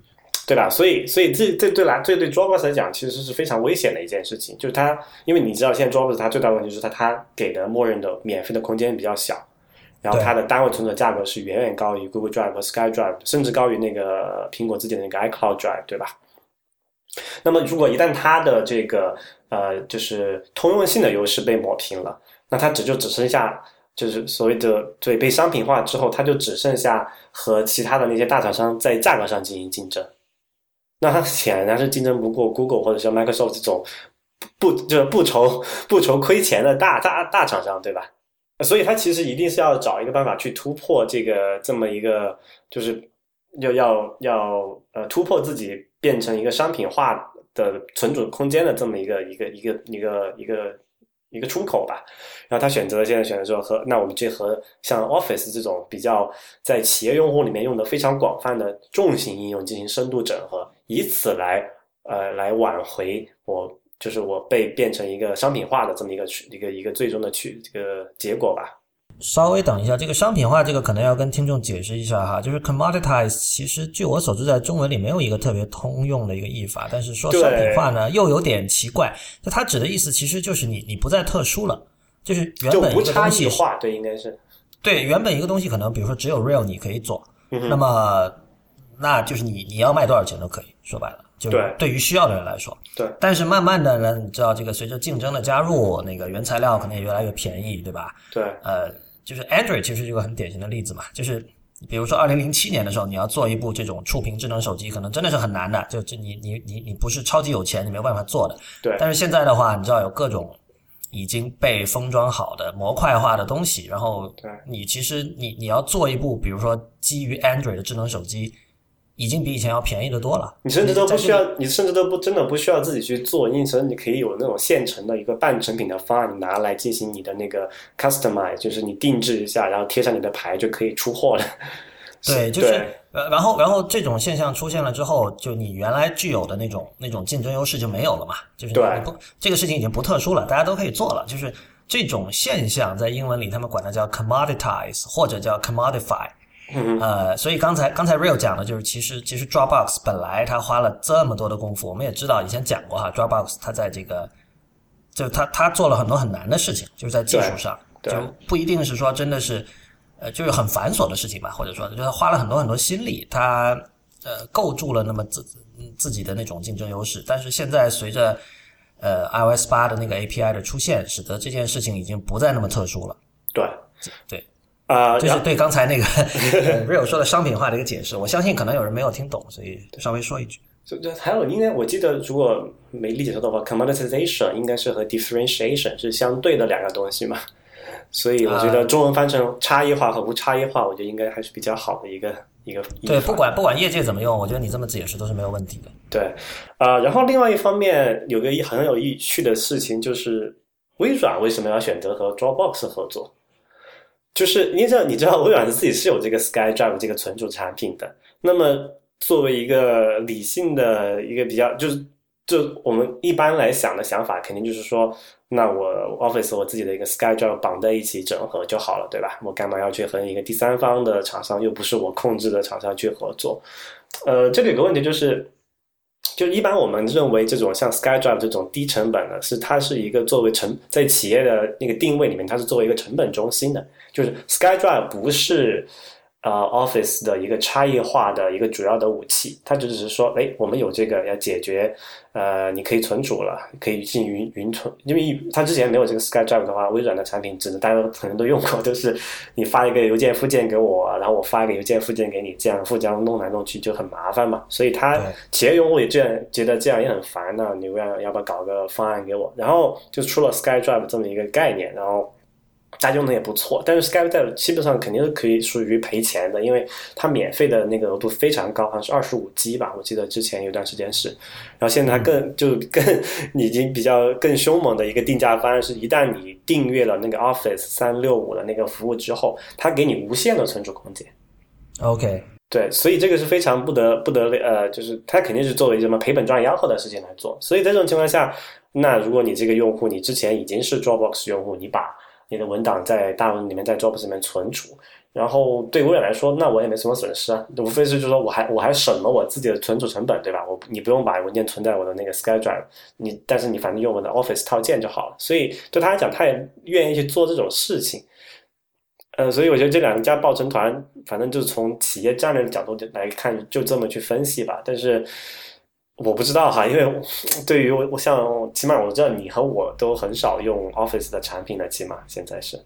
对吧？所以，所以这这对来这对 Dropbox 来讲，其实是非常危险的一件事情。就是它，因为你知道，现在 Dropbox 它最大问题就是它它给的默认的免费的空间比较小，然后它的单位存储价格是远远高于 Google Drive 和 SkyDrive，甚至高于那个苹果自己的那个 iCloud Drive，对吧？那么，如果一旦它的这个呃，就是通用性的优势被抹平了，那它只就只剩下。就是所谓的对被商品化之后，它就只剩下和其他的那些大厂商在价格上进行竞争。那它显然是竞争不过 Google 或者像 Microsoft 这种不就是不愁不愁亏钱的大大大厂商，对吧？所以它其实一定是要找一个办法去突破这个这么一个，就是要要要呃突破自己变成一个商品化的存储空间的这么一个一个一个一个一个。一个出口吧，然后他选择了现在选择说和那我们就和像 Office 这种比较在企业用户里面用的非常广泛的重型应用进行深度整合，以此来呃来挽回我就是我被变成一个商品化的这么一个一个一个最终的去这个结果吧。稍微等一下，这个商品化这个可能要跟听众解释一下哈，就是 commoditize，其实据我所知，在中文里没有一个特别通用的一个译法，但是说商品化呢又有点奇怪，就它指的意思其实就是你你不再特殊了，就是原本一个东西化，对，应该是。对原本一个东西可能比如说只有 real 你可以做，那么那就是你你要卖多少钱都可以说白了，就是对于需要的人来说，对，但是慢慢的呢，你知道这个随着竞争的加入，那个原材料可能也越来越便宜，对吧？对，呃。就是 Android 其实是一个很典型的例子嘛，就是比如说二零零七年的时候，你要做一部这种触屏智能手机，可能真的是很难的，就这你你你你不是超级有钱，你没有办法做的。对。但是现在的话，你知道有各种已经被封装好的模块化的东西，然后你其实你你要做一部，比如说基于 Android 的智能手机。已经比以前要便宜的多了。你甚至都不需要，你甚至都不真的不需要自己去做，因此你可以有那种现成的一个半成品的方案拿来进行你的那个 customize，就是你定制一下，然后贴上你的牌就可以出货了。对，就是呃，然后然后这种现象出现了之后，就你原来具有的那种那种竞争优势就没有了嘛？就是你不这个事情已经不特殊了，大家都可以做了。就是这种现象在英文里他们管它叫 commoditize 或者叫 commodify。呃，所以刚才刚才 Real 讲的就是，其实其实 Dropbox 本来他花了这么多的功夫，我们也知道以前讲过哈，Dropbox 它在这个，就他他做了很多很难的事情，就是在技术上，就不一定是说真的是，呃，就是很繁琐的事情吧，或者说就是花了很多很多心力，他呃构筑了那么自自己的那种竞争优势，但是现在随着呃 iOS 八的那个 API 的出现，使得这件事情已经不再那么特殊了。对对。啊，就是对刚才那个 Real 说的商品化的一个解释，我相信可能有人没有听懂，所以稍微说一句。就就还有，因为我记得，如果没理解错的话，commoditization 应该是和 differentiation 是相对的两个东西嘛。所以我觉得中文翻成差异化和无差异化，我觉得应该还是比较好的一个一个。对，不管不管业界怎么用，我觉得你这么解释都是没有问题的。对，啊，然后另外一方面有个很有意趣的事情，就是微软为什么要选择和 Dropbox 合作？就是你知道，你知道微软自己是有这个 SkyDrive 这个存储产品的。那么作为一个理性的一个比较，就是就我们一般来想的想法，肯定就是说，那我 Office 我自己的一个 SkyDrive 绑在一起整合就好了，对吧？我干嘛要去和一个第三方的厂商，又不是我控制的厂商去合作？呃，这里有个问题就是。就一般我们认为这种像 SkyDrive 这种低成本的，是它是一个作为成在企业的那个定位里面，它是作为一个成本中心的。就是 SkyDrive 不是。呃，Office 的一个差异化的一个主要的武器，它就只是说，哎，我们有这个要解决，呃，你可以存储了，可以进云云存，因为它之前没有这个 SkyDrive 的话，微软的产品只能大家可能都用过，就是你发一个邮件附件给我，然后我发一个邮件附件给你，这样互相弄来弄去就很麻烦嘛，所以它企业用户也这样觉得这样也很烦呢，你要要不要搞个方案给我？然后就出了 SkyDrive 这么一个概念，然后。家用的也不错，但是 Skype 基本上肯定是可以属于赔钱的，因为它免费的那个额度非常高，好像是二十五 G 吧，我记得之前有段时间是，然后现在它更就更 已经比较更凶猛的一个定价方案是，一旦你订阅了那个 Office 三六五的那个服务之后，它给你无限的存储空间。OK，对，所以这个是非常不得不得呃，就是它肯定是作为什么赔本赚吆喝的事情来做，所以在这种情况下，那如果你这个用户你之前已经是 Dropbox 用户，你把你的文档在大文里面在 Dropbox 里面存储。然后对微软来说，那我也没什么损失啊，无非是就是说我还我还省了我自己的存储成本，对吧？我你不用把文件存在我的那个 SkyDrive，你但是你反正用我的 Office 套件就好了。所以对他来讲，他也愿意去做这种事情。呃，所以我觉得这两家抱成团，反正就是从企业战略的角度来看，就这么去分析吧。但是我不知道哈，因为对于我，我像起码我知道你和我都很少用 Office 的产品的，起码现在是。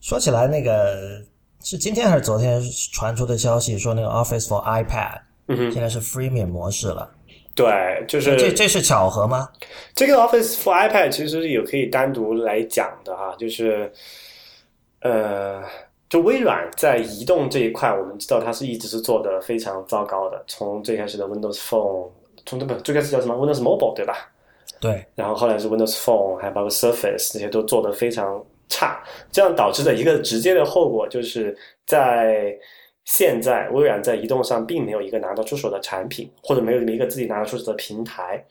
说起来，那个是今天还是昨天传出的消息，说那个 Office for iPad，现在是 Freemium 模式了。对，就是这这是巧合吗？这个 Office for iPad 其实也可以单独来讲的哈，就是呃，就微软在移动这一块，我们知道它是一直是做的非常糟糕的，从最开始的 Windows Phone，从这不最开始叫什么 Windows Mobile 对吧？对，然后后来是 Windows Phone，还包括 Surface 这些都做的非常。差，这样导致的一个直接的后果就是在现在，微软在移动上并没有一个拿得出手的产品，或者没有一个自己拿得出手的平台。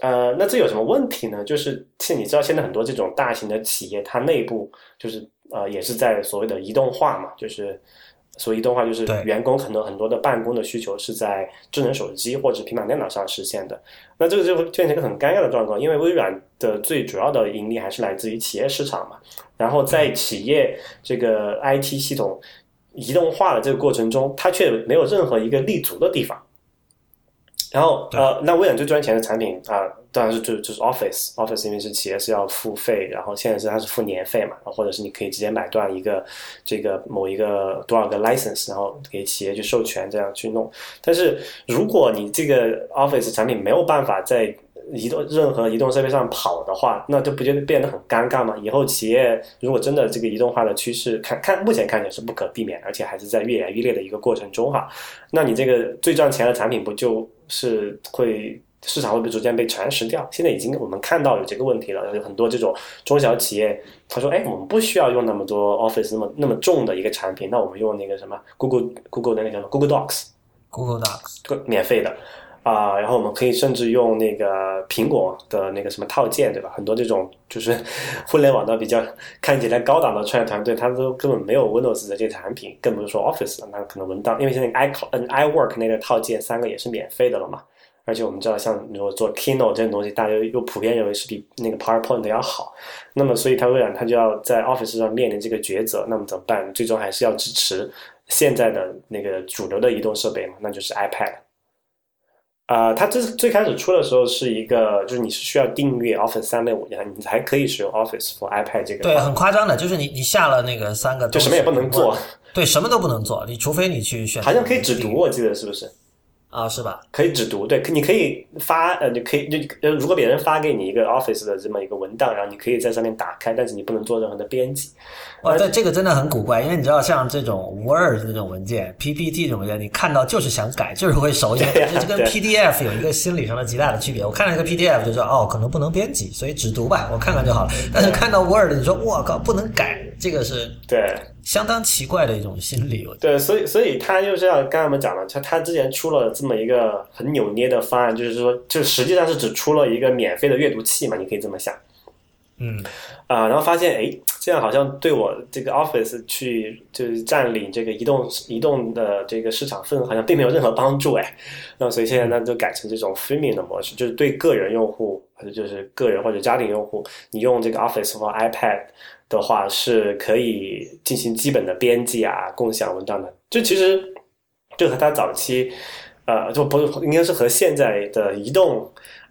呃，那这有什么问题呢？就是现你知道，现在很多这种大型的企业，它内部就是呃，也是在所谓的移动化嘛，就是。所以移动化就是员工可能很多的办公的需求是在智能手机或者平板电脑上实现的，那这个就会变成一个很尴尬的状况，因为微软的最主要的盈利还是来自于企业市场嘛，然后在企业这个 IT 系统移动化的这个过程中，它却没有任何一个立足的地方。然后呃，那微软最赚钱的产品啊，当然是就就是 Office，Office 因为是企业是要付费，然后现在是它是付年费嘛，或者是你可以直接买断一个这个某一个多少个 license，然后给企业去授权这样去弄。但是如果你这个 Office 产品没有办法在移动任何移动设备上跑的话，那这不就变得很尴尬吗？以后企业如果真的这个移动化的趋势看看目前看起来是不可避免，而且还是在越演越烈的一个过程中哈，那你这个最赚钱的产品不就是会市场会被逐渐被蚕食掉？现在已经我们看到有这个问题了，有很多这种中小企业，他说：“哎，我们不需要用那么多 Office 那么那么重的一个产品，那我们用那个什么 Google Google 那个叫什么 Google Docs，Google Docs，免费的。”啊，然后我们可以甚至用那个苹果的那个什么套件，对吧？很多这种就是 互联网的比较看起来高档的创业团队，他都根本没有 Windows 的这个产品，更不是说 Office 那可能文档，因为现在 i n iWork 那个套件三个也是免费的了嘛。而且我们知道，像如果做 Keynote 这种东西，大家又普遍认为是比那个 PowerPoint 要好。那么，所以它微软它就要在 Office 上面临这个抉择，那么怎么办？最终还是要支持现在的那个主流的移动设备嘛，那就是 iPad。啊，它最最开始出的时候是一个，就是你是需要订阅 Office 三六五，你才可以使用 Office for iPad 这个。对，很夸张的，就是你你下了那个三个，就什么也不能做。对，什么都不能做，你除非你去选。好像可以只读，我记得是不是？啊，是吧？可以只读，对，你可以发，呃，你可以就呃，如果别人发给你一个 Office 的这么一个文档，然后你可以在上面打开，但是你不能做任何的编辑。哇，对这个真的很古怪，因为你知道，像这种 Word 这种文件、PPT 这种文件，你看到就是想改，就是会手写，这跟 PDF 有一个心理上的极大的区别。我看了一个 PDF 就说，哦，可能不能编辑，所以只读吧，我看看就好了。但是看到 Word，你说，我靠，不能改，这个是对。相当奇怪的一种心理，对，所以所以他就是要刚才我们讲了，他他之前出了这么一个很扭捏的方案，就是说，就实际上是只出了一个免费的阅读器嘛，你可以这么想，嗯，啊，然后发现，哎，这样好像对我这个 Office 去就是占领这个移动移动的这个市场份额，好像并没有任何帮助，哎，那所以现在呢，就改成这种 f r e m i n g 的模式，就是对个人用户或者就是个人或者家庭用户，你用这个 Office 或 iPad。的话是可以进行基本的编辑啊、共享文档的。就其实就和它早期，呃，就不是应该是和现在的移动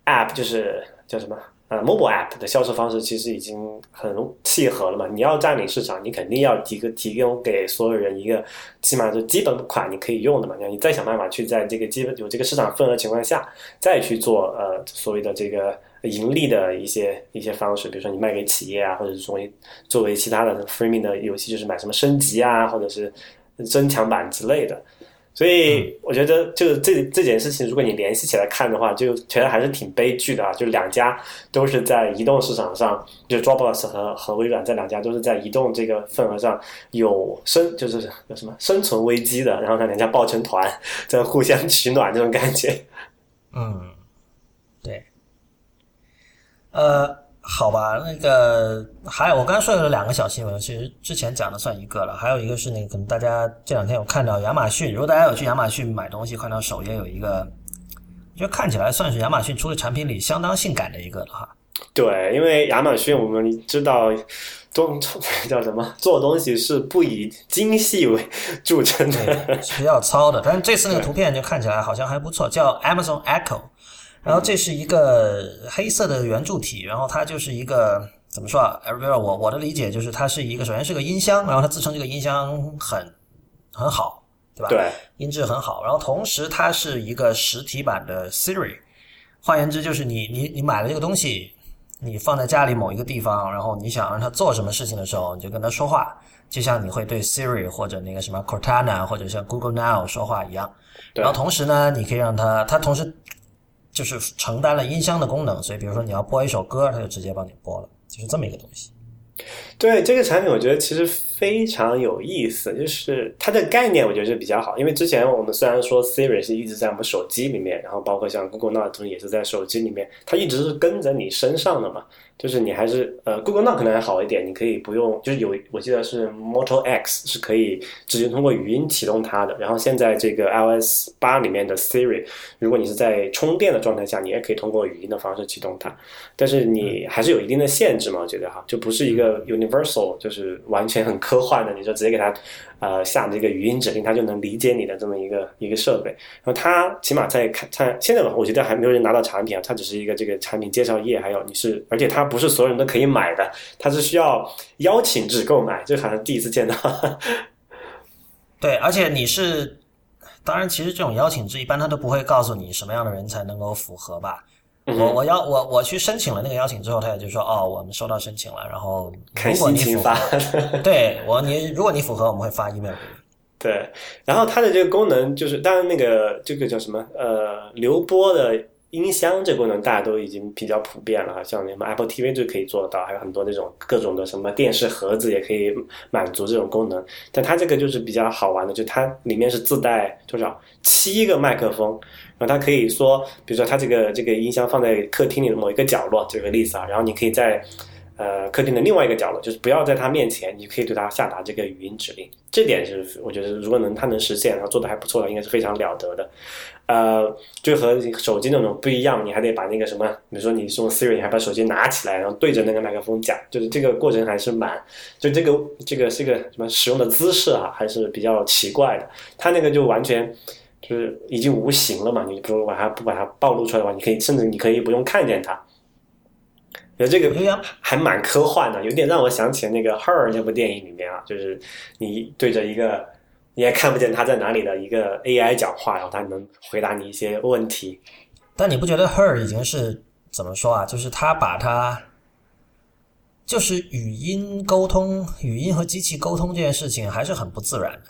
App，就是叫什么呃 Mobile App 的销售方式，其实已经很契合了嘛。你要占领市场，你肯定要提个提供给所有人一个起码是基本款你可以用的嘛。那你再想办法去在这个基本有这个市场份额情况下，再去做呃所谓的这个。盈利的一些一些方式，比如说你卖给企业啊，或者是作为作为其他的 freeming 的游戏，就是买什么升级啊，或者是增强版之类的。所以我觉得，就是这这件事情，如果你联系起来看的话，就觉得还是挺悲剧的啊！就两家都是在移动市场上，就 Dropbox 和和微软这两家都是在移动这个份额上有生，就是有什么生存危机的。然后呢，两家抱成团，在互相取暖这种感觉。嗯。对呃，好吧，那个还有我刚才说的两个小新闻，其实之前讲的算一个了，还有一个是那个可能大家这两天有看到亚马逊，如果大家有去亚马逊买东西，看到首页有一个，就看起来算是亚马逊出的产品里相当性感的一个了哈。对，因为亚马逊我们知道做 叫什么做东西是不以精细为著称的，是比较糙的。但是这次那个图片就看起来好像还不错，叫 Amazon Echo。然后这是一个黑色的圆柱体，然后它就是一个怎么说啊？我我的理解就是它是一个，首先是个音箱，然后它自称这个音箱很很好，对吧？对，音质很好。然后同时它是一个实体版的 Siri，换言之就是你你你买了这个东西，你放在家里某一个地方，然后你想让它做什么事情的时候，你就跟它说话，就像你会对 Siri 或者那个什么 Cortana 或者像 Google Now 说话一样。然后同时呢，你可以让它，它同时。就是承担了音箱的功能，所以比如说你要播一首歌，它就直接帮你播了，就是这么一个东西。对这个产品，我觉得其实非常有意思，就是它的概念，我觉得是比较好。因为之前我们虽然说 Siri 是一直在我们手机里面，然后包括像 Google Now 也是在手机里面，它一直是跟着你身上的嘛。就是你还是呃，Google Now 可能还好一点，你可以不用，就是有我记得是 Moto X 是可以直接通过语音启动它的。然后现在这个 iOS 八里面的 Siri，如果你是在充电的状态下，你也可以通过语音的方式启动它。但是你还是有一定的限制嘛，我觉得哈，就不是一个 universal，就是完全很科幻的，你就直接给它呃下这个语音指令，它就能理解你的这么一个一个设备。然后它起码在看，它现在吧我觉得还没有人拿到产品啊，它只是一个这个产品介绍页，还有你是，而且它。不是所有人都可以买的，它是需要邀请制购买，这好像第一次见到。对，而且你是，当然，其实这种邀请制一般他都不会告诉你什么样的人才能够符合吧。我我邀我我去申请了那个邀请之后，他也就说哦，我们收到申请了，然后如果你符合，对我你如果你符合，我们会发 email 给你。对，然后它的这个功能就是，当然那个这个叫什么呃流播的。音箱这功能大家都已经比较普遍了，像什么 Apple TV 就可以做到，还有很多那种各种的什么电视盒子也可以满足这种功能。但它这个就是比较好玩的，就它里面是自带多少七个麦克风，然后它可以说，比如说它这个这个音箱放在客厅里的某一个角落，举个例子啊，然后你可以在。呃，客厅的另外一个角落，就是不要在它面前，你可以对它下达这个语音指令。这点是我觉得，如果能它能实现，然后做的还不错的，应该是非常了得的。呃，就和手机那种不一样，你还得把那个什么，比如说你用 Siri，你还把手机拿起来，然后对着那个麦克风讲，就是这个过程还是蛮，就这个这个是个什么使用的姿势啊，还是比较奇怪的。它那个就完全就是已经无形了嘛，你不把它不把它暴露出来的话，你可以甚至你可以不用看见它。有这个还蛮科幻的，有点让我想起那个《Her》那部电影里面啊，就是你对着一个你也看不见他在哪里的一个 AI 讲话，然后他能回答你一些问题。但你不觉得《Her》已经是怎么说啊？就是他把它，就是语音沟通、语音和机器沟通这件事情还是很不自然的。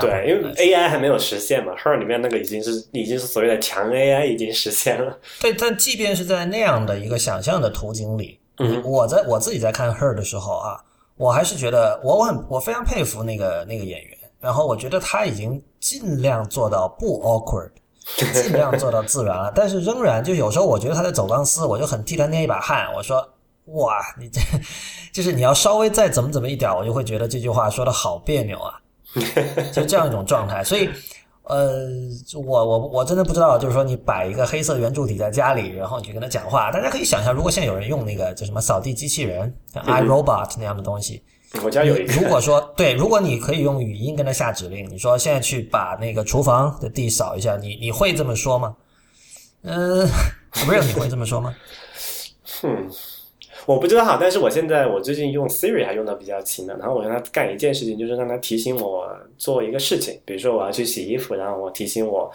对，因为 AI 还没有实现嘛，Her 里面那个已经是已经是所谓的强 AI 已经实现了。对，但即便是在那样的一个想象的图景里，嗯，我在我自己在看 Her 的时候啊，我还是觉得我我很我非常佩服那个那个演员，然后我觉得他已经尽量做到不 awkward，尽量做到自然了，但是仍然就有时候我觉得他在走钢丝，我就很替他捏一把汗。我说哇，你这 就是你要稍微再怎么怎么一点，我就会觉得这句话说的好别扭啊。就这样一种状态，所以，呃，我我我真的不知道，就是说你摆一个黑色圆柱体在家里，然后你去跟他讲话，大家可以想象，如果现在有人用那个叫什么扫地机器人，像 iRobot 那样的东西，我家有一个。如果说对，如果你可以用语音跟他下指令，你说现在去把那个厨房的地扫一下，你你会这么说吗？嗯，不是你会这么说吗？哼。我不知道哈，但是我现在我最近用 Siri 还用的比较勤的，然后我让它干一件事情，就是让它提醒我做一个事情，比如说我要去洗衣服，然后我提醒我，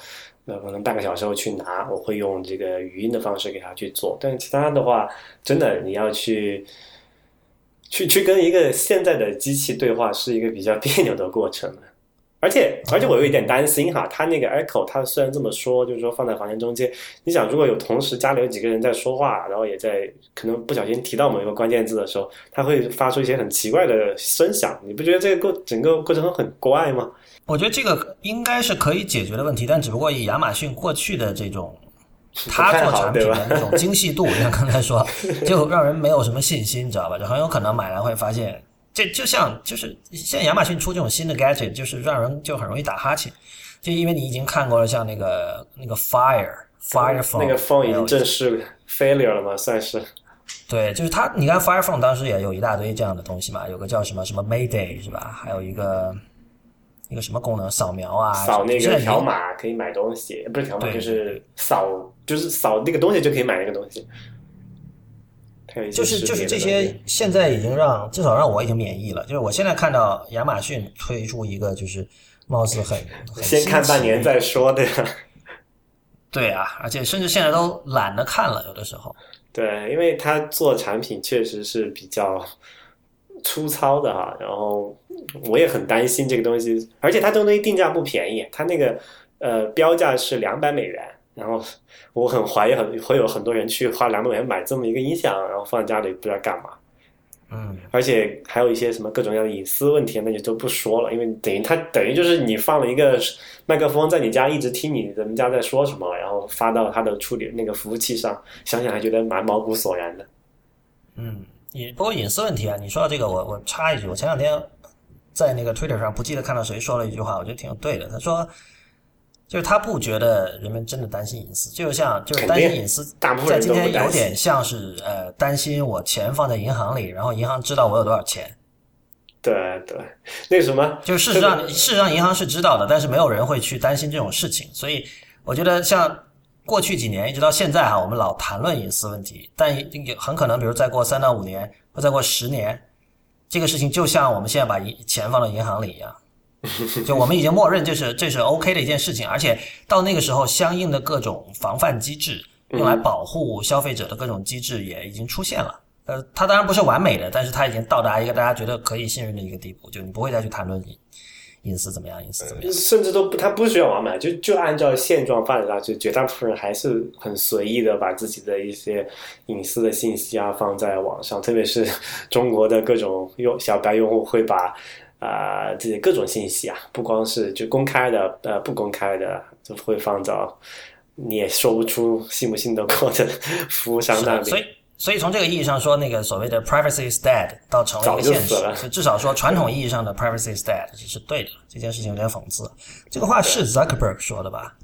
那可能半个小时后去拿，我会用这个语音的方式给它去做。但其他的话，真的你要去去去跟一个现在的机器对话，是一个比较别扭的过程。而且，而且我有一点担心哈，它那个 Echo，它虽然这么说，就是说放在房间中间，你想如果有同时家里有几个人在说话，然后也在可能不小心提到某一个关键字的时候，它会发出一些很奇怪的声响，你不觉得这个过整个过程很怪吗？我觉得这个应该是可以解决的问题，但只不过以亚马逊过去的这种他做产品的那种精细度，像刚才说，就让人没有什么信心，你知道吧？就很有可能买来会发现，这就像就是现在亚马逊出这种新的 gadget，就是让人就很容易打哈欠，就因为你已经看过了，像那个那个 Fire Fire Phone，那个 phone 已经正式 failure 了嘛，算是。对，就是它，你看 Fire Phone 当时也有一大堆这样的东西嘛，有个叫什么什么 Mayday 是吧？还有一个。一个什么功能？扫描啊，扫那个条码可以买东西，不是条码，就是扫，就是扫那个东西就可以买那个东西。就是就是这些，现在已经让至少让我已经免疫了。就是我现在看到亚马逊推出一个，就是貌似很先看半年再说的。对啊，而且甚至现在都懒得看了，有的时候。对，因为他做产品确实是比较。粗糙的哈，然后我也很担心这个东西，而且它这个东西定价不便宜，它那个呃标价是两百美元，然后我很怀疑很会有很多人去花两百美元买这么一个音响，然后放在家里不知道干嘛，嗯，而且还有一些什么各种各样的隐私问题，那就都不说了，因为等于它等于就是你放了一个麦克风在你家一直听你人家在说什么，然后发到他的处理那个服务器上，想想还觉得蛮毛骨悚然的，嗯。隐不过隐私问题啊，你说到这个，我我插一句，我前两天在那个 Twitter 上不记得看到谁说了一句话，我觉得挺对的。他说，就是他不觉得人们真的担心隐私，就像就是担心隐私，在今天有点像是呃担心我钱放在银行里，然后银行知道我有多少钱。对对，那什么，就事实上事实上银行是知道的，但是没有人会去担心这种事情，所以我觉得像。过去几年一直到现在哈，我们老谈论隐私问题，但也很可能，比如再过三到五年，或再过十年，这个事情就像我们现在把钱放到银行里一样，就我们已经默认这是这是 OK 的一件事情，而且到那个时候，相应的各种防范机制，用来保护消费者的各种机制也已经出现了。呃，它当然不是完美的，但是它已经到达一个大家觉得可以信任的一个地步，就你不会再去谈论隐。隐私怎么样？隐私怎么样？甚至都不，它不需要完美，就就按照现状发展下去。绝大部分人还是很随意的把自己的一些隐私的信息啊放在网上，特别是中国的各种用小白用户会把啊这些各种信息啊，不光是就公开的呃不公开的，就会放到你也说不出信不信得过的 服务商那里。所以所以从这个意义上说，那个所谓的 privacy is dead 到成为一个现实，就至少说传统意义上的 privacy is dead 这是对的。这件事情有点讽刺。这个话是 Zuckerberg 说的吧？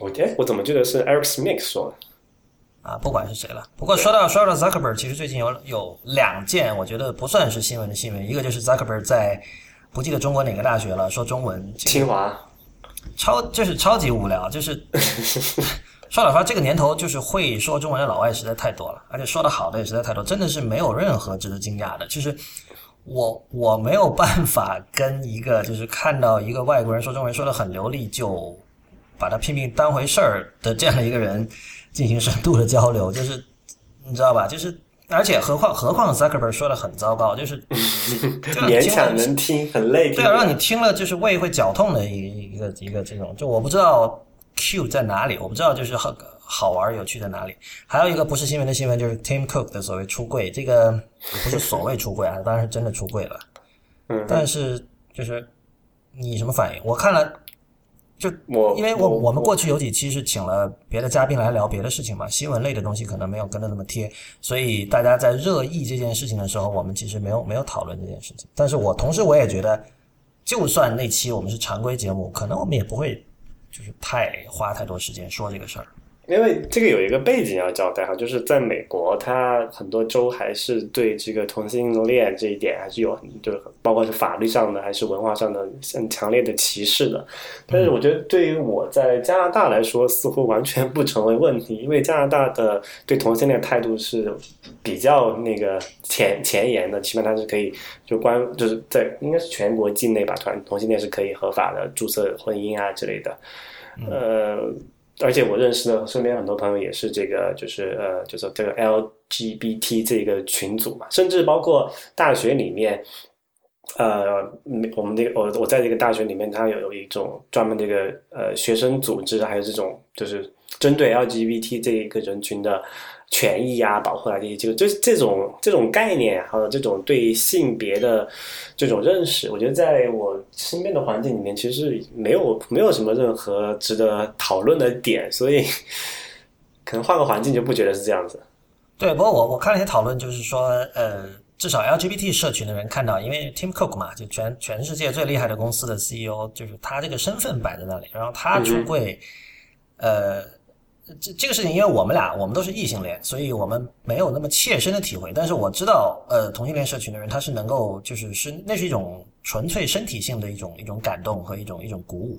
我哎，我怎么记得是 Eric Schmidt 说的？啊，不管是谁了。不过说到说到 Zuckerberg，其实最近有有两件我觉得不算是新闻的新闻，一个就是 Zuckerberg 在不记得中国哪个大学了，说中文。清华。超就是超级无聊，就是。说老实话，这个年头就是会说中文的老外实在太多了，而且说的好的也实在太多，真的是没有任何值得惊讶的。就是我我没有办法跟一个就是看到一个外国人说中文说的很流利，就把他拼命当回事儿的这样的一个人进行深度的交流。就是你知道吧？就是而且何况何况 Zuckerberg 说的很糟糕，就是 勉强能听，很累。对啊，让你听了就是胃会绞痛的一一个一个这种，就我不知道。Q 在哪里？我不知道，就是好好玩有趣在哪里。还有一个不是新闻的新闻，就是 Tim Cook 的所谓出柜，这个不是所谓出柜啊，当然是真的出柜了。嗯，但是就是你什么反应？我看了，就我因为我我们过去有几期是请了别的嘉宾来聊别的事情嘛，新闻类的东西可能没有跟得那么贴，所以大家在热议这件事情的时候，我们其实没有没有讨论这件事情。但是我同时我也觉得，就算那期我们是常规节目，可能我们也不会。就是太花太多时间说这个事儿。因为这个有一个背景要交代哈，就是在美国，它很多州还是对这个同性恋这一点还是有很，就包括是法律上的还是文化上的很强烈的歧视的。但是我觉得对于我在加拿大来说，似乎完全不成为问题，因为加拿大的对同性恋态度是比较那个前前沿的，起码它是可以就关就是在应该是全国境内吧，团同性恋是可以合法的注册婚姻啊之类的，呃。而且我认识的身边很多朋友也是这个，就是呃，就是这个 LGBT 这个群组嘛，甚至包括大学里面，呃，我们那个我我在这个大学里面，它有有一种专门这个呃学生组织，还有这种就是针对 LGBT 这一个人群的权益啊、保护啊这些，就就是这种这种概念，还有这种对性别的这种认识，我觉得在我身边的环境里面，其实没有没有什么任何值得讨论的点，所以可能换个环境就不觉得是这样子。对，不过我我看了一些讨论，就是说，呃，至少 LGBT 社群的人看到，因为 Tim Cook 嘛，就全全世界最厉害的公司的 CEO，就是他这个身份摆在那里，然后他出柜，呃，这这个事情，因为我们俩我们都是异性恋，所以我们没有那么切身的体会，但是我知道，呃，同性恋社群的人他是能够，就是是那是一种纯粹身体性的一种一种感动和一种一种鼓舞。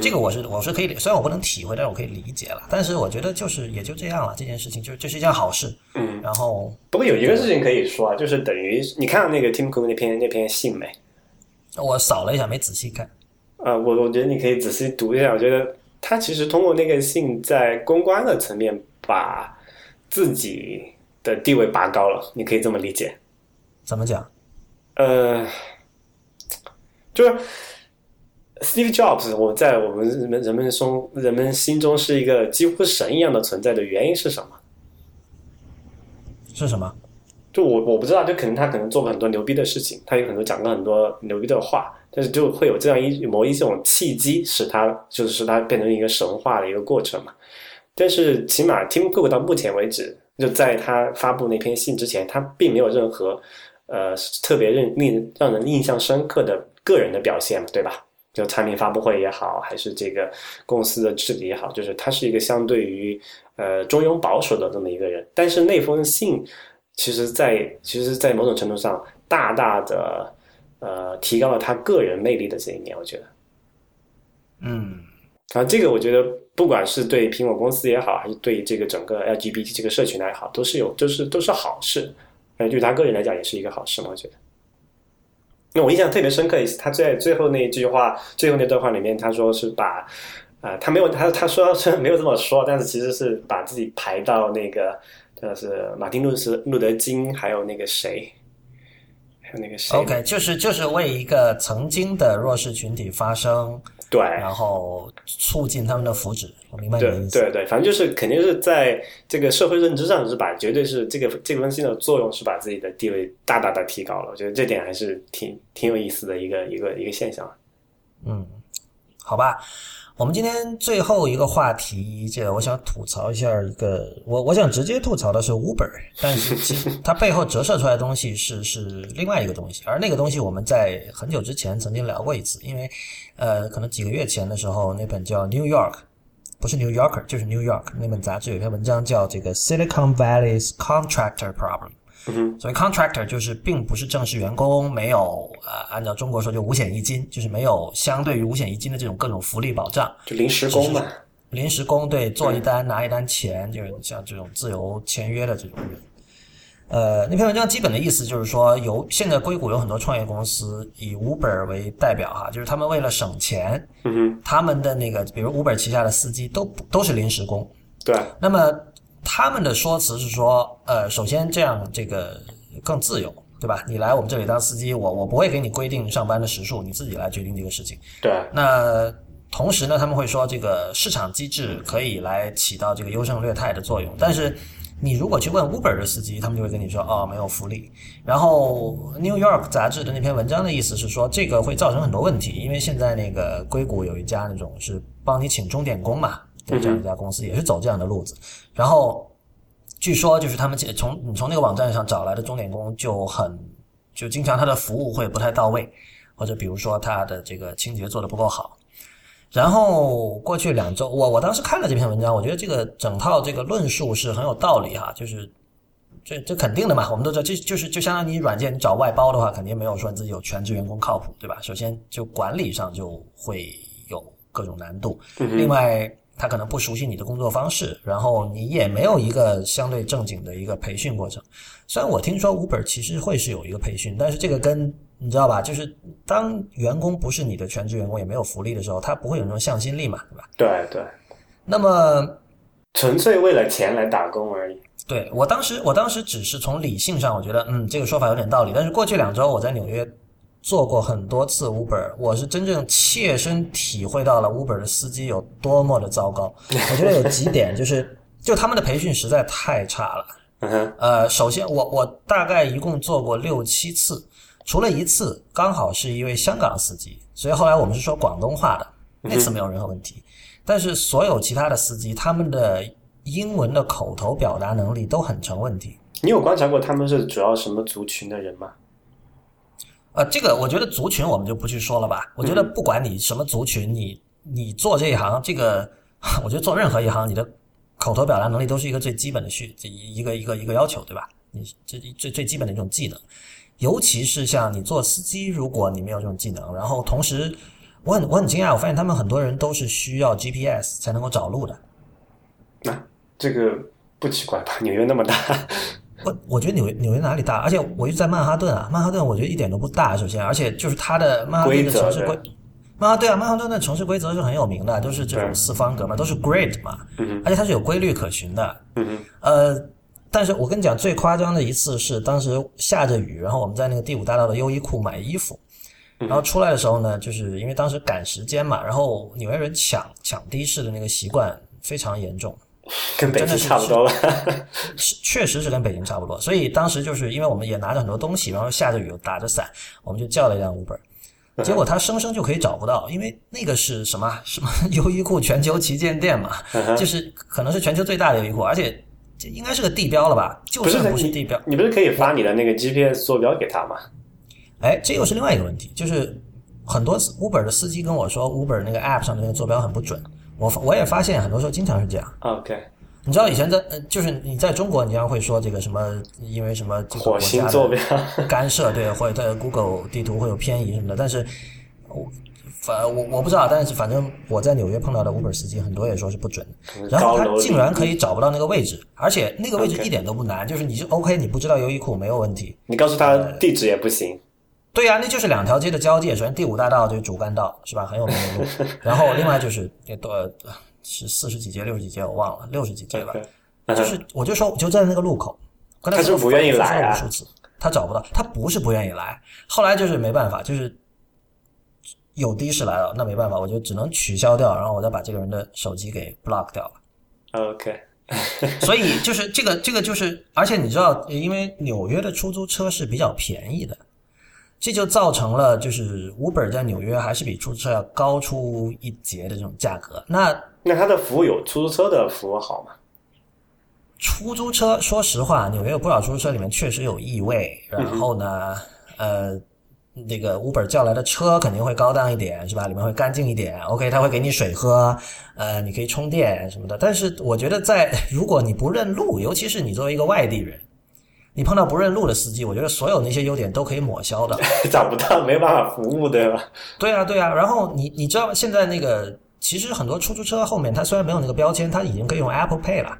这个我是我是可以，虽然我不能体会，但是我可以理解了。但是我觉得就是也就这样了，这件事情就就是一件好事。嗯，然后不过有一个事情可以说啊，就是等于你看到那个 Tim Cook 那篇那篇信没？我扫了一下，没仔细看。呃，我我觉得你可以仔细读一下。我觉得他其实通过那个信，在公关的层面把自己的地位拔高了，你可以这么理解。怎么讲？呃，就是 Steve Jobs，我在我们人们人们中人们心中是一个几乎神一样的存在的原因是什么？是什么？就我我不知道，就可能他可能做过很多牛逼的事情，他有很多讲过很多牛逼的话，但是就会有这样一某一种契机，使他就是使他变成一个神话的一个过程嘛。但是起码 Tim Cook 到目前为止，就在他发布那篇信之前，他并没有任何呃特别令令让人印象深刻的个人的表现，对吧？就产品发布会也好，还是这个公司的治理也好，就是他是一个相对于呃中庸保守的这么一个人。但是那封信，其实，在其实，在某种程度上，大大的呃提高了他个人魅力的这一面，我觉得。嗯，啊，这个我觉得，不管是对苹果公司也好，还是对这个整个 LGBT 这个社群来好，都是有，都是都是好事。呃，对他个人来讲，也是一个好事嘛，我觉得。那我印象特别深刻，他在最后那一句话，最后那段话里面，他说是把，呃，他没有他他说是 没有这么说，但是其实是把自己排到那个，就是马丁路斯路德金，还有那个谁，还有那个谁。OK，就是就是为一个曾经的弱势群体发声，对，然后促进他们的福祉。我明白你的意思。对对对，反正就是肯定是在这个社会认知上是把绝对是这个这封信的作用是把自己的地位大大的提高了，我觉得这点还是挺挺有意思的一个一个一个现象。嗯，好吧，我们今天最后一个话题，这个我想吐槽一下一个，我我想直接吐槽的是 Uber，但是其实它背后折射出来的东西是是另外一个东西，而那个东西我们在很久之前曾经聊过一次，因为呃，可能几个月前的时候，那本叫 New York。不是 New Yorker，就是 New York 那本杂志有一篇文章叫这个 Silicon Valley's Contractor Problem。嗯所以 contractor 就是并不是正式员工，没有呃按照中国说就五险一金，就是没有相对于五险一金的这种各种福利保障。就临时工嘛，临时工对做一单拿一单钱，就是像这种自由签约的这种人。呃，那篇文章基本的意思就是说，有现在硅谷有很多创业公司以 Uber 为代表哈，就是他们为了省钱，他们的那个比如 Uber 旗下的司机都都是临时工，对，那么他们的说辞是说，呃，首先这样这个更自由，对吧？你来我们这里当司机，我我不会给你规定上班的时数，你自己来决定这个事情。对，那同时呢，他们会说这个市场机制可以来起到这个优胜劣汰的作用，但是你如果去问 Uber 的司机，他们就会跟你说哦，没有福利。然后 New York 杂志的那篇文章的意思是说，这个会造成很多问题，因为现在那个硅谷有一家那种是帮你请钟点工嘛，就这样一家公司也是走这样的路子，然后。据说就是他们从你从那个网站上找来的钟点工就很就经常他的服务会不太到位，或者比如说他的这个清洁做的不够好。然后过去两周，我我当时看了这篇文章，我觉得这个整套这个论述是很有道理哈，就是这这肯定的嘛，我们都知道，这就是就相当于你软件你找外包的话，肯定没有说你自己有全职员工靠谱，对吧？首先就管理上就会有各种难度，另外。他可能不熟悉你的工作方式，然后你也没有一个相对正经的一个培训过程。虽然我听说 Uber 其实会是有一个培训，但是这个跟你知道吧，就是当员工不是你的全职员工，也没有福利的时候，他不会有那种向心力嘛，对吧？对对，那么纯粹为了钱来打工而已。对我当时，我当时只是从理性上，我觉得嗯，这个说法有点道理。但是过去两周我在纽约。做过很多次 Uber，我是真正切身体会到了 Uber 的司机有多么的糟糕。我觉得有几点，就是就他们的培训实在太差了。呃，首先我我大概一共做过六七次，除了一次刚好是一位香港司机，所以后来我们是说广东话的，那次没有任何问题。但是所有其他的司机，他们的英文的口头表达能力都很成问题。你有观察过他们是主要什么族群的人吗？呃，这个我觉得族群我们就不去说了吧。我觉得不管你什么族群，你你做这一行，这个 我觉得做任何一行，你的口头表达能力都是一个最基本的需这一个一个一个要求，对吧？你这最最基本的一种技能，尤其是像你做司机，如果你没有这种技能，然后同时我很我很惊讶，我发现他们很多人都是需要 GPS 才能够找路的。那、这个不奇怪吧？纽约那么大，我我觉得纽约纽约哪里大？而且我一直在曼哈顿啊，曼哈顿我觉得一点都不大。首先，而且就是它的曼哈顿的城市规对，曼哈对啊，曼哈顿的城市规则是很有名的，都是这种四方格嘛，都是 grid 嘛，嗯而且它是有规律可循的。嗯，呃，但是我跟你讲，最夸张的一次是当时下着雨，然后我们在那个第五大道的优衣库买衣服，然后出来的时候呢，就是因为当时赶时间嘛，然后纽约人抢抢的士的那个习惯非常严重。跟北京差不多吧？确实是跟北京差不多，所以当时就是因为我们也拿着很多东西，然后下着雨打着伞，我们就叫了一辆 Uber，结果他生生就可以找不到，因为那个是什么什么优衣库全球旗舰店嘛，就是可能是全球最大的优衣库，而且这应该是个地标了吧？就是不是地标，你不是可以发你的那个 GPS 坐标给他吗？哎，这又是另外一个问题，就是很多 Uber 的司机跟我说，Uber 那个 App 上的那个坐标很不准，我我也发现很多时候经常是这样。OK，你知道以前在呃，就是你在中国，你经常会说这个什么，因为什么这个火国家的星坐标，干涉，对，或者在 Google 地图会有偏移什么的。但是，我反我我不知道，但是反正我在纽约碰到的 Uber 司机很多也说是不准的，然后他竟然可以找不到那个位置，而且那个位置一点都不难，就是你就 OK，你不知道优衣库没有问题。你告诉他地址也不行。对呀、那就是两条街的交界。首先，第五大道就是主干道，是吧？很有名的路。然后，另外就是那多呃是四十几街、六十几街，我忘了，六十几街吧。就是我就说我就在那个路口，跟他说他是不愿意来他找不到，他不是不愿意来，后来就是没办法，就是有的士来了，那没办法，我就只能取消掉，然后我再把这个人的手机给 block 掉了。OK，所以就是这个这个就是，而且你知道，因为纽约的出租车是比较便宜的，这就造成了就是 Uber 在纽约还是比出租车要高出一截的这种价格。那那它的服务有出租车的服务好吗？出租车，说实话，纽约有不少出租车里面确实有异味。然后呢，呃，那个 Uber 叫来的车肯定会高档一点，是吧？里面会干净一点。OK，他会给你水喝，呃，你可以充电什么的。但是我觉得在，如果你不认路，尤其是你作为一个外地人，你碰到不认路的司机，我觉得所有那些优点都可以抹消的。找不到，没办法服务，对吧？对啊，对啊。然后你你知道现在那个，其实很多出租车后面它虽然没有那个标签，它已经可以用 Apple Pay 了。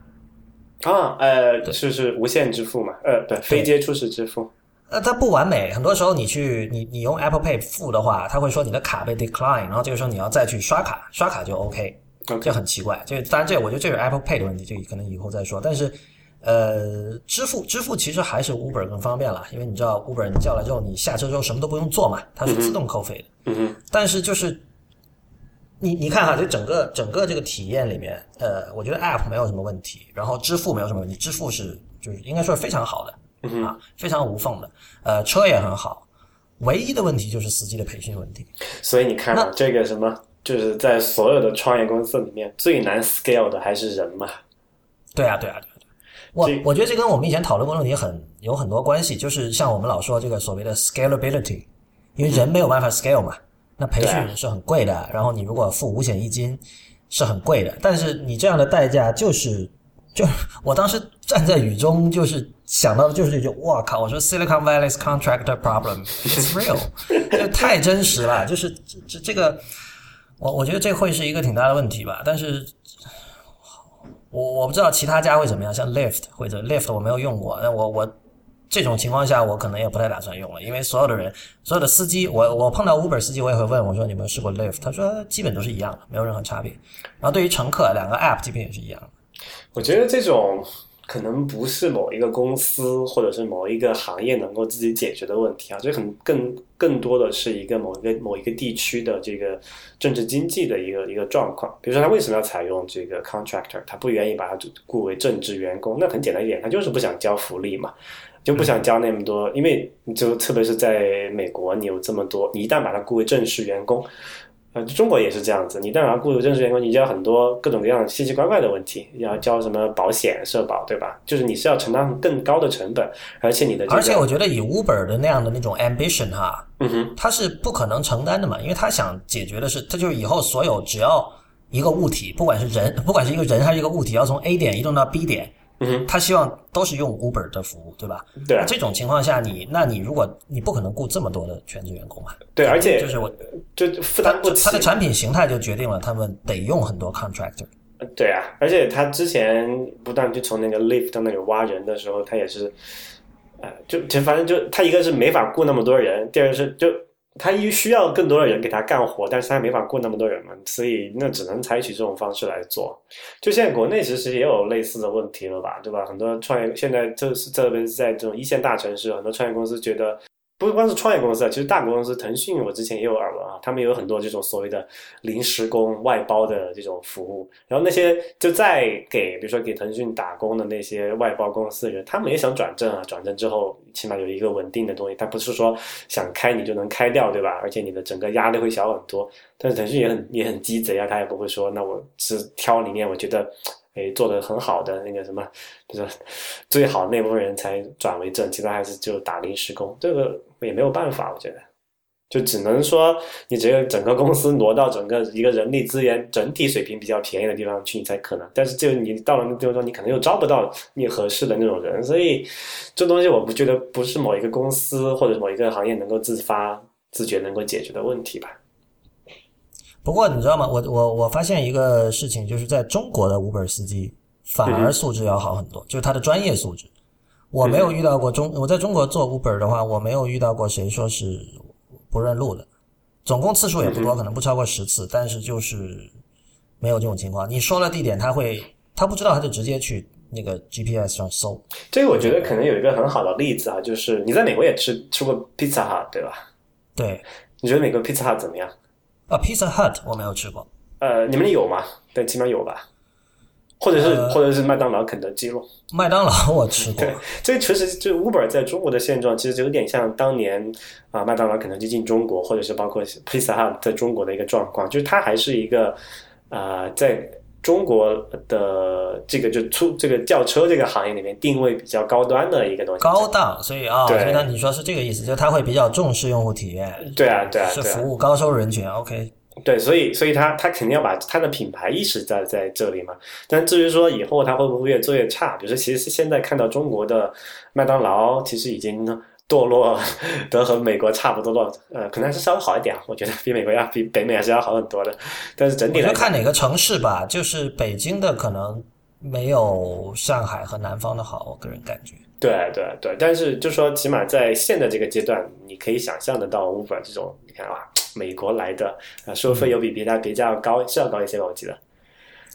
啊，呃，是是无线支付嘛？呃，对，非接触式支付。呃，它不完美，很多时候你去你你用 Apple Pay 付的话，它会说你的卡被 decline，然后这个时候你要再去刷卡，刷卡就 OK，OK 这很奇怪。这当然这我觉得这是 Apple Pay 的问题，这个可能以后再说。但是呃，支付支付其实还是 Uber 更方便了，因为你知道 Uber 你叫来之后，你下车之后什么都不用做嘛，它是自动扣费的。但是就是你你看哈，这整个整个这个体验里面，呃，我觉得 App 没有什么问题，然后支付没有什么问题，支付是就是应该说是非常好的。嗯啊，非常无缝的，呃，车也很好，唯一的问题就是司机的培训问题。所以你看啊，这个什么，就是在所有的创业公司里面最难 scale 的还是人嘛。对啊，对啊，对啊，对啊我我觉得这跟我们以前讨论过的问题很有很多关系，就是像我们老说这个所谓的 scalability，因为人没有办法 scale 嘛，那培训是很贵的，然后你如果付五险一金是很贵的，但是你这样的代价就是。就我当时站在雨中，就是想到的就是这句，我靠！我说 Silicon Valley's contractor problem，it's real，这太真实了。就是这这这个，我我觉得这会是一个挺大的问题吧。但是我我不知道其他家会怎么样，像 Lyft 或者 Lyft 我没有用过，那我我这种情况下我可能也不太打算用了，因为所有的人，所有的司机，我我碰到 Uber 司机，我也会问我说你们试过 Lyft，他说基本都是一样的，没有任何差别。然后对于乘客，两个 App 基本也是一样的。我觉得这种可能不是某一个公司或者是某一个行业能够自己解决的问题啊，这很更更多的是一个某一个某一个地区的这个政治经济的一个一个状况。比如说，他为什么要采用这个 contractor？他不愿意把他雇为正职员工，那很简单一点，他就是不想交福利嘛，就不想交那么多，因为就特别是在美国，你有这么多，你一旦把他雇为正式员工。呃，中国也是这样子。你当然雇入正式员工，你就要很多各种各样奇奇怪怪的问题，要交什么保险、社保，对吧？就是你是要承担更高的成本，而且你的而且我觉得以 Uber 的那样的那种 ambition 哈，嗯哼，他是不可能承担的嘛，因为他想解决的是，他就是以后所有只要一个物体，不管是人，不管是一个人还是一个物体，要从 A 点移动到 B 点。嗯，他希望都是用 Uber 的服务，对吧？对这种情况下，你那你如果你不可能雇这么多的全职员工啊，对，而且就是我就负担不起。他的产品形态就决定了他们得用很多 contractor。对啊，而且他之前不断就从那个 Lyft 那里挖人的时候，他也是，呃，就就反正就他一个是没法雇那么多人，第二是就。他一需要更多的人给他干活，但是他没法雇那么多人嘛，所以那只能采取这种方式来做。就现在国内其实也有类似的问题了吧，对吧？很多创业现在就是特别是在这种一线大城市，很多创业公司觉得。不光是创业公司啊，其实大公司腾讯，我之前也有耳闻啊，他们有很多这种所谓的临时工外包的这种服务。然后那些就在给，比如说给腾讯打工的那些外包公司的人，他们也想转正啊，转正之后起码有一个稳定的东西，他不是说想开你就能开掉，对吧？而且你的整个压力会小很多。但是腾讯也很也很鸡贼啊，他也不会说，那我是挑里面我觉得。诶，做的很好的那个什么，就是最好那部分人才转为正，其他还是就打临时工，这个也没有办法，我觉得，就只能说你只有整个公司挪到整个一个人力资源整体水平比较便宜的地方去，你才可能。但是就你到了那地方，你可能又招不到你合适的那种人，所以这东西我不觉得不是某一个公司或者某一个行业能够自发自觉能够解决的问题吧。不过你知道吗？我我我发现一个事情，就是在中国的 Uber 司机反而素质要好很多，就是他的专业素质。我没有遇到过中我在中国做 Uber 的话，我没有遇到过谁说是不认路的。总共次数也不多，可能不超过十次，但是就是没有这种情况。你说了地点，他会他不知道，他就直接去那个 GPS 上搜。这个我觉得可能有一个很好的例子啊，就是你在美国也吃吃过 Pizza Hut 对吧？对，你觉得美国 Pizza Hut 怎么样？啊，Pizza Hut 我没有吃过。呃，你们有吗？对，起码有吧。或者是，或者是麦当劳、肯德基咯。麦当劳我吃过。对，这确实就 Uber 在中国的现状，其实就有点像当年啊，麦当劳、肯德基进中国，或者是包括 Pizza Hut 在中国的一个状况，就是它还是一个啊，在中国的这个就出这个轿车这个行业里面定位比较高端的一个东西。高档，所以啊，对，那你说是这个意思，就它会比较重视用户体验。对啊，对啊，是服务高收入人群。OK。对，所以，所以他他肯定要把他的品牌意识在在这里嘛。但至于说以后他会不会越做越差，比如说，其实现在看到中国的麦当劳，其实已经堕落得和美国差不多了。呃，可能还是稍微好一点，我觉得比美国要比北美还是要好很多的。但是整体来看哪个城市吧，就是北京的可能没有上海和南方的好，我个人感觉。对对对，但是就说起码在现在这个阶段，你可以想象得到 Uber 这种，你看啊。美国来的啊，收费又比别家别家要高，是要高一些吧？我记得。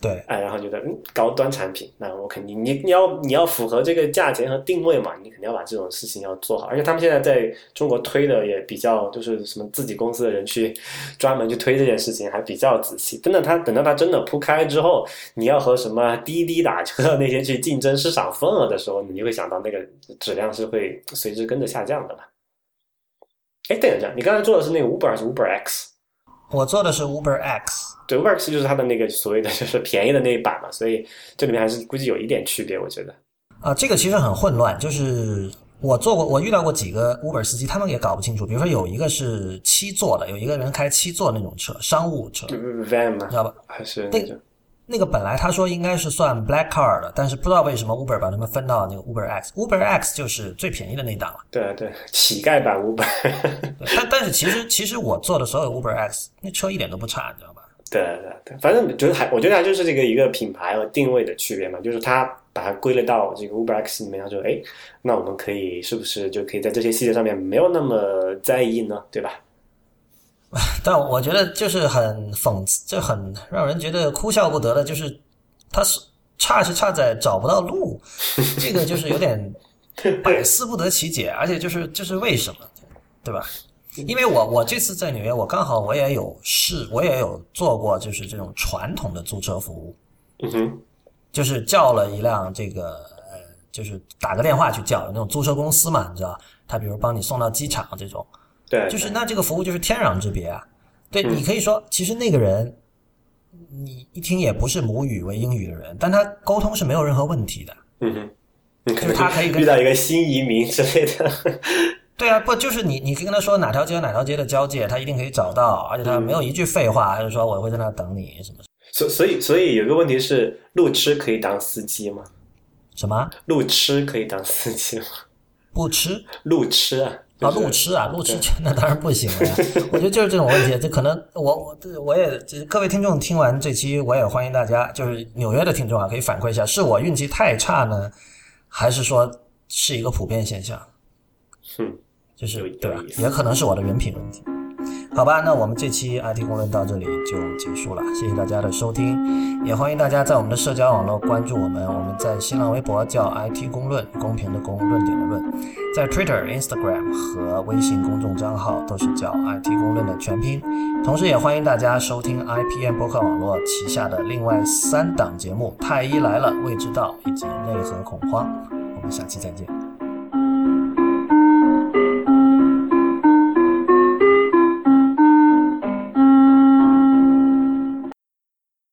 对，哎，然后觉得嗯，高端产品，那我肯定你你要你要符合这个价钱和定位嘛，你肯定要把这种事情要做好。而且他们现在在中国推的也比较，就是什么自己公司的人去专门去推这件事情，还比较仔细。真的，他等到他真的铺开之后，你要和什么滴滴打车那些去竞争市场份额的时候，你就会想到那个质量是会随之跟着下降的嘛。哎，等一下，你刚才做的是那个 Uber 还是 Uber X？我做的是 Uber X。对，Uber X 就是它的那个所谓的就是便宜的那一版嘛，所以这里面还是估计有一点区别，我觉得。啊，这个其实很混乱，就是我做过，我遇到过几个 Uber 司机，他们也搞不清楚。比如说有一个是七座的，有一个人开七座那种车，商务车，van 吗？知道吧？还是那个？那个本来他说应该是算 black car 的，但是不知道为什么 Uber 把他们分到那个 Uber X。Uber X 就是最便宜的那档了。对对，乞丐版 Uber。但但是其实其实我做的所有 Uber X 那车一点都不差，你知道吧？对对对，反正觉得还我觉得它就是这个一个品牌和定位的区别嘛，就是它把它归类到这个 Uber X 里面，他说哎，那我们可以是不是就可以在这些细节上面没有那么在意呢？对吧？但我觉得就是很讽刺，就很让人觉得哭笑不得的，就是他是差是差在找不到路，这个就是有点 百思不得其解，而且就是就是为什么，对吧？因为我我这次在纽约，我刚好我也有试，我也有做过，就是这种传统的租车服务，嗯哼，就是叫了一辆这个呃，就是打个电话去叫，有那种租车公司嘛，你知道，他比如帮你送到机场这种，对，就是那这个服务就是天壤之别啊。对嗯你可以说，其实那个人，你一听也不是母语为英语的人，但他沟通是没有任何问题的。嗯哼，你就是他可以遇到一个新移民之类的，对啊，不就是你你可以跟他说哪条街和哪条街的交界，他一定可以找到，而且他没有一句废话，他就说我会在那等你什么所所以所以有个问题是，路痴可以当司机吗？什么路痴可以当司机吗？不吃路痴啊，啊，路痴啊，路痴那当然不行了呀。我觉得就是这种问题，这可能我我我也各位听众听完这期，我也欢迎大家，就是纽约的听众啊，可以反馈一下，是我运气太差呢，还是说是一个普遍现象？是，就是对吧也可能是我的人品问题。好吧，那我们这期 IT 公论到这里就结束了，谢谢大家的收听，也欢迎大家在我们的社交网络关注我们，我们在新浪微博叫 IT 公论，公平的公，论点的论，在 Twitter、Instagram 和微信公众账号都是叫 IT 公论的全拼，同时也欢迎大家收听 IPM 博客网络旗下的另外三档节目《太医来了》、《未知道》以及《内核恐慌》，我们下期再见。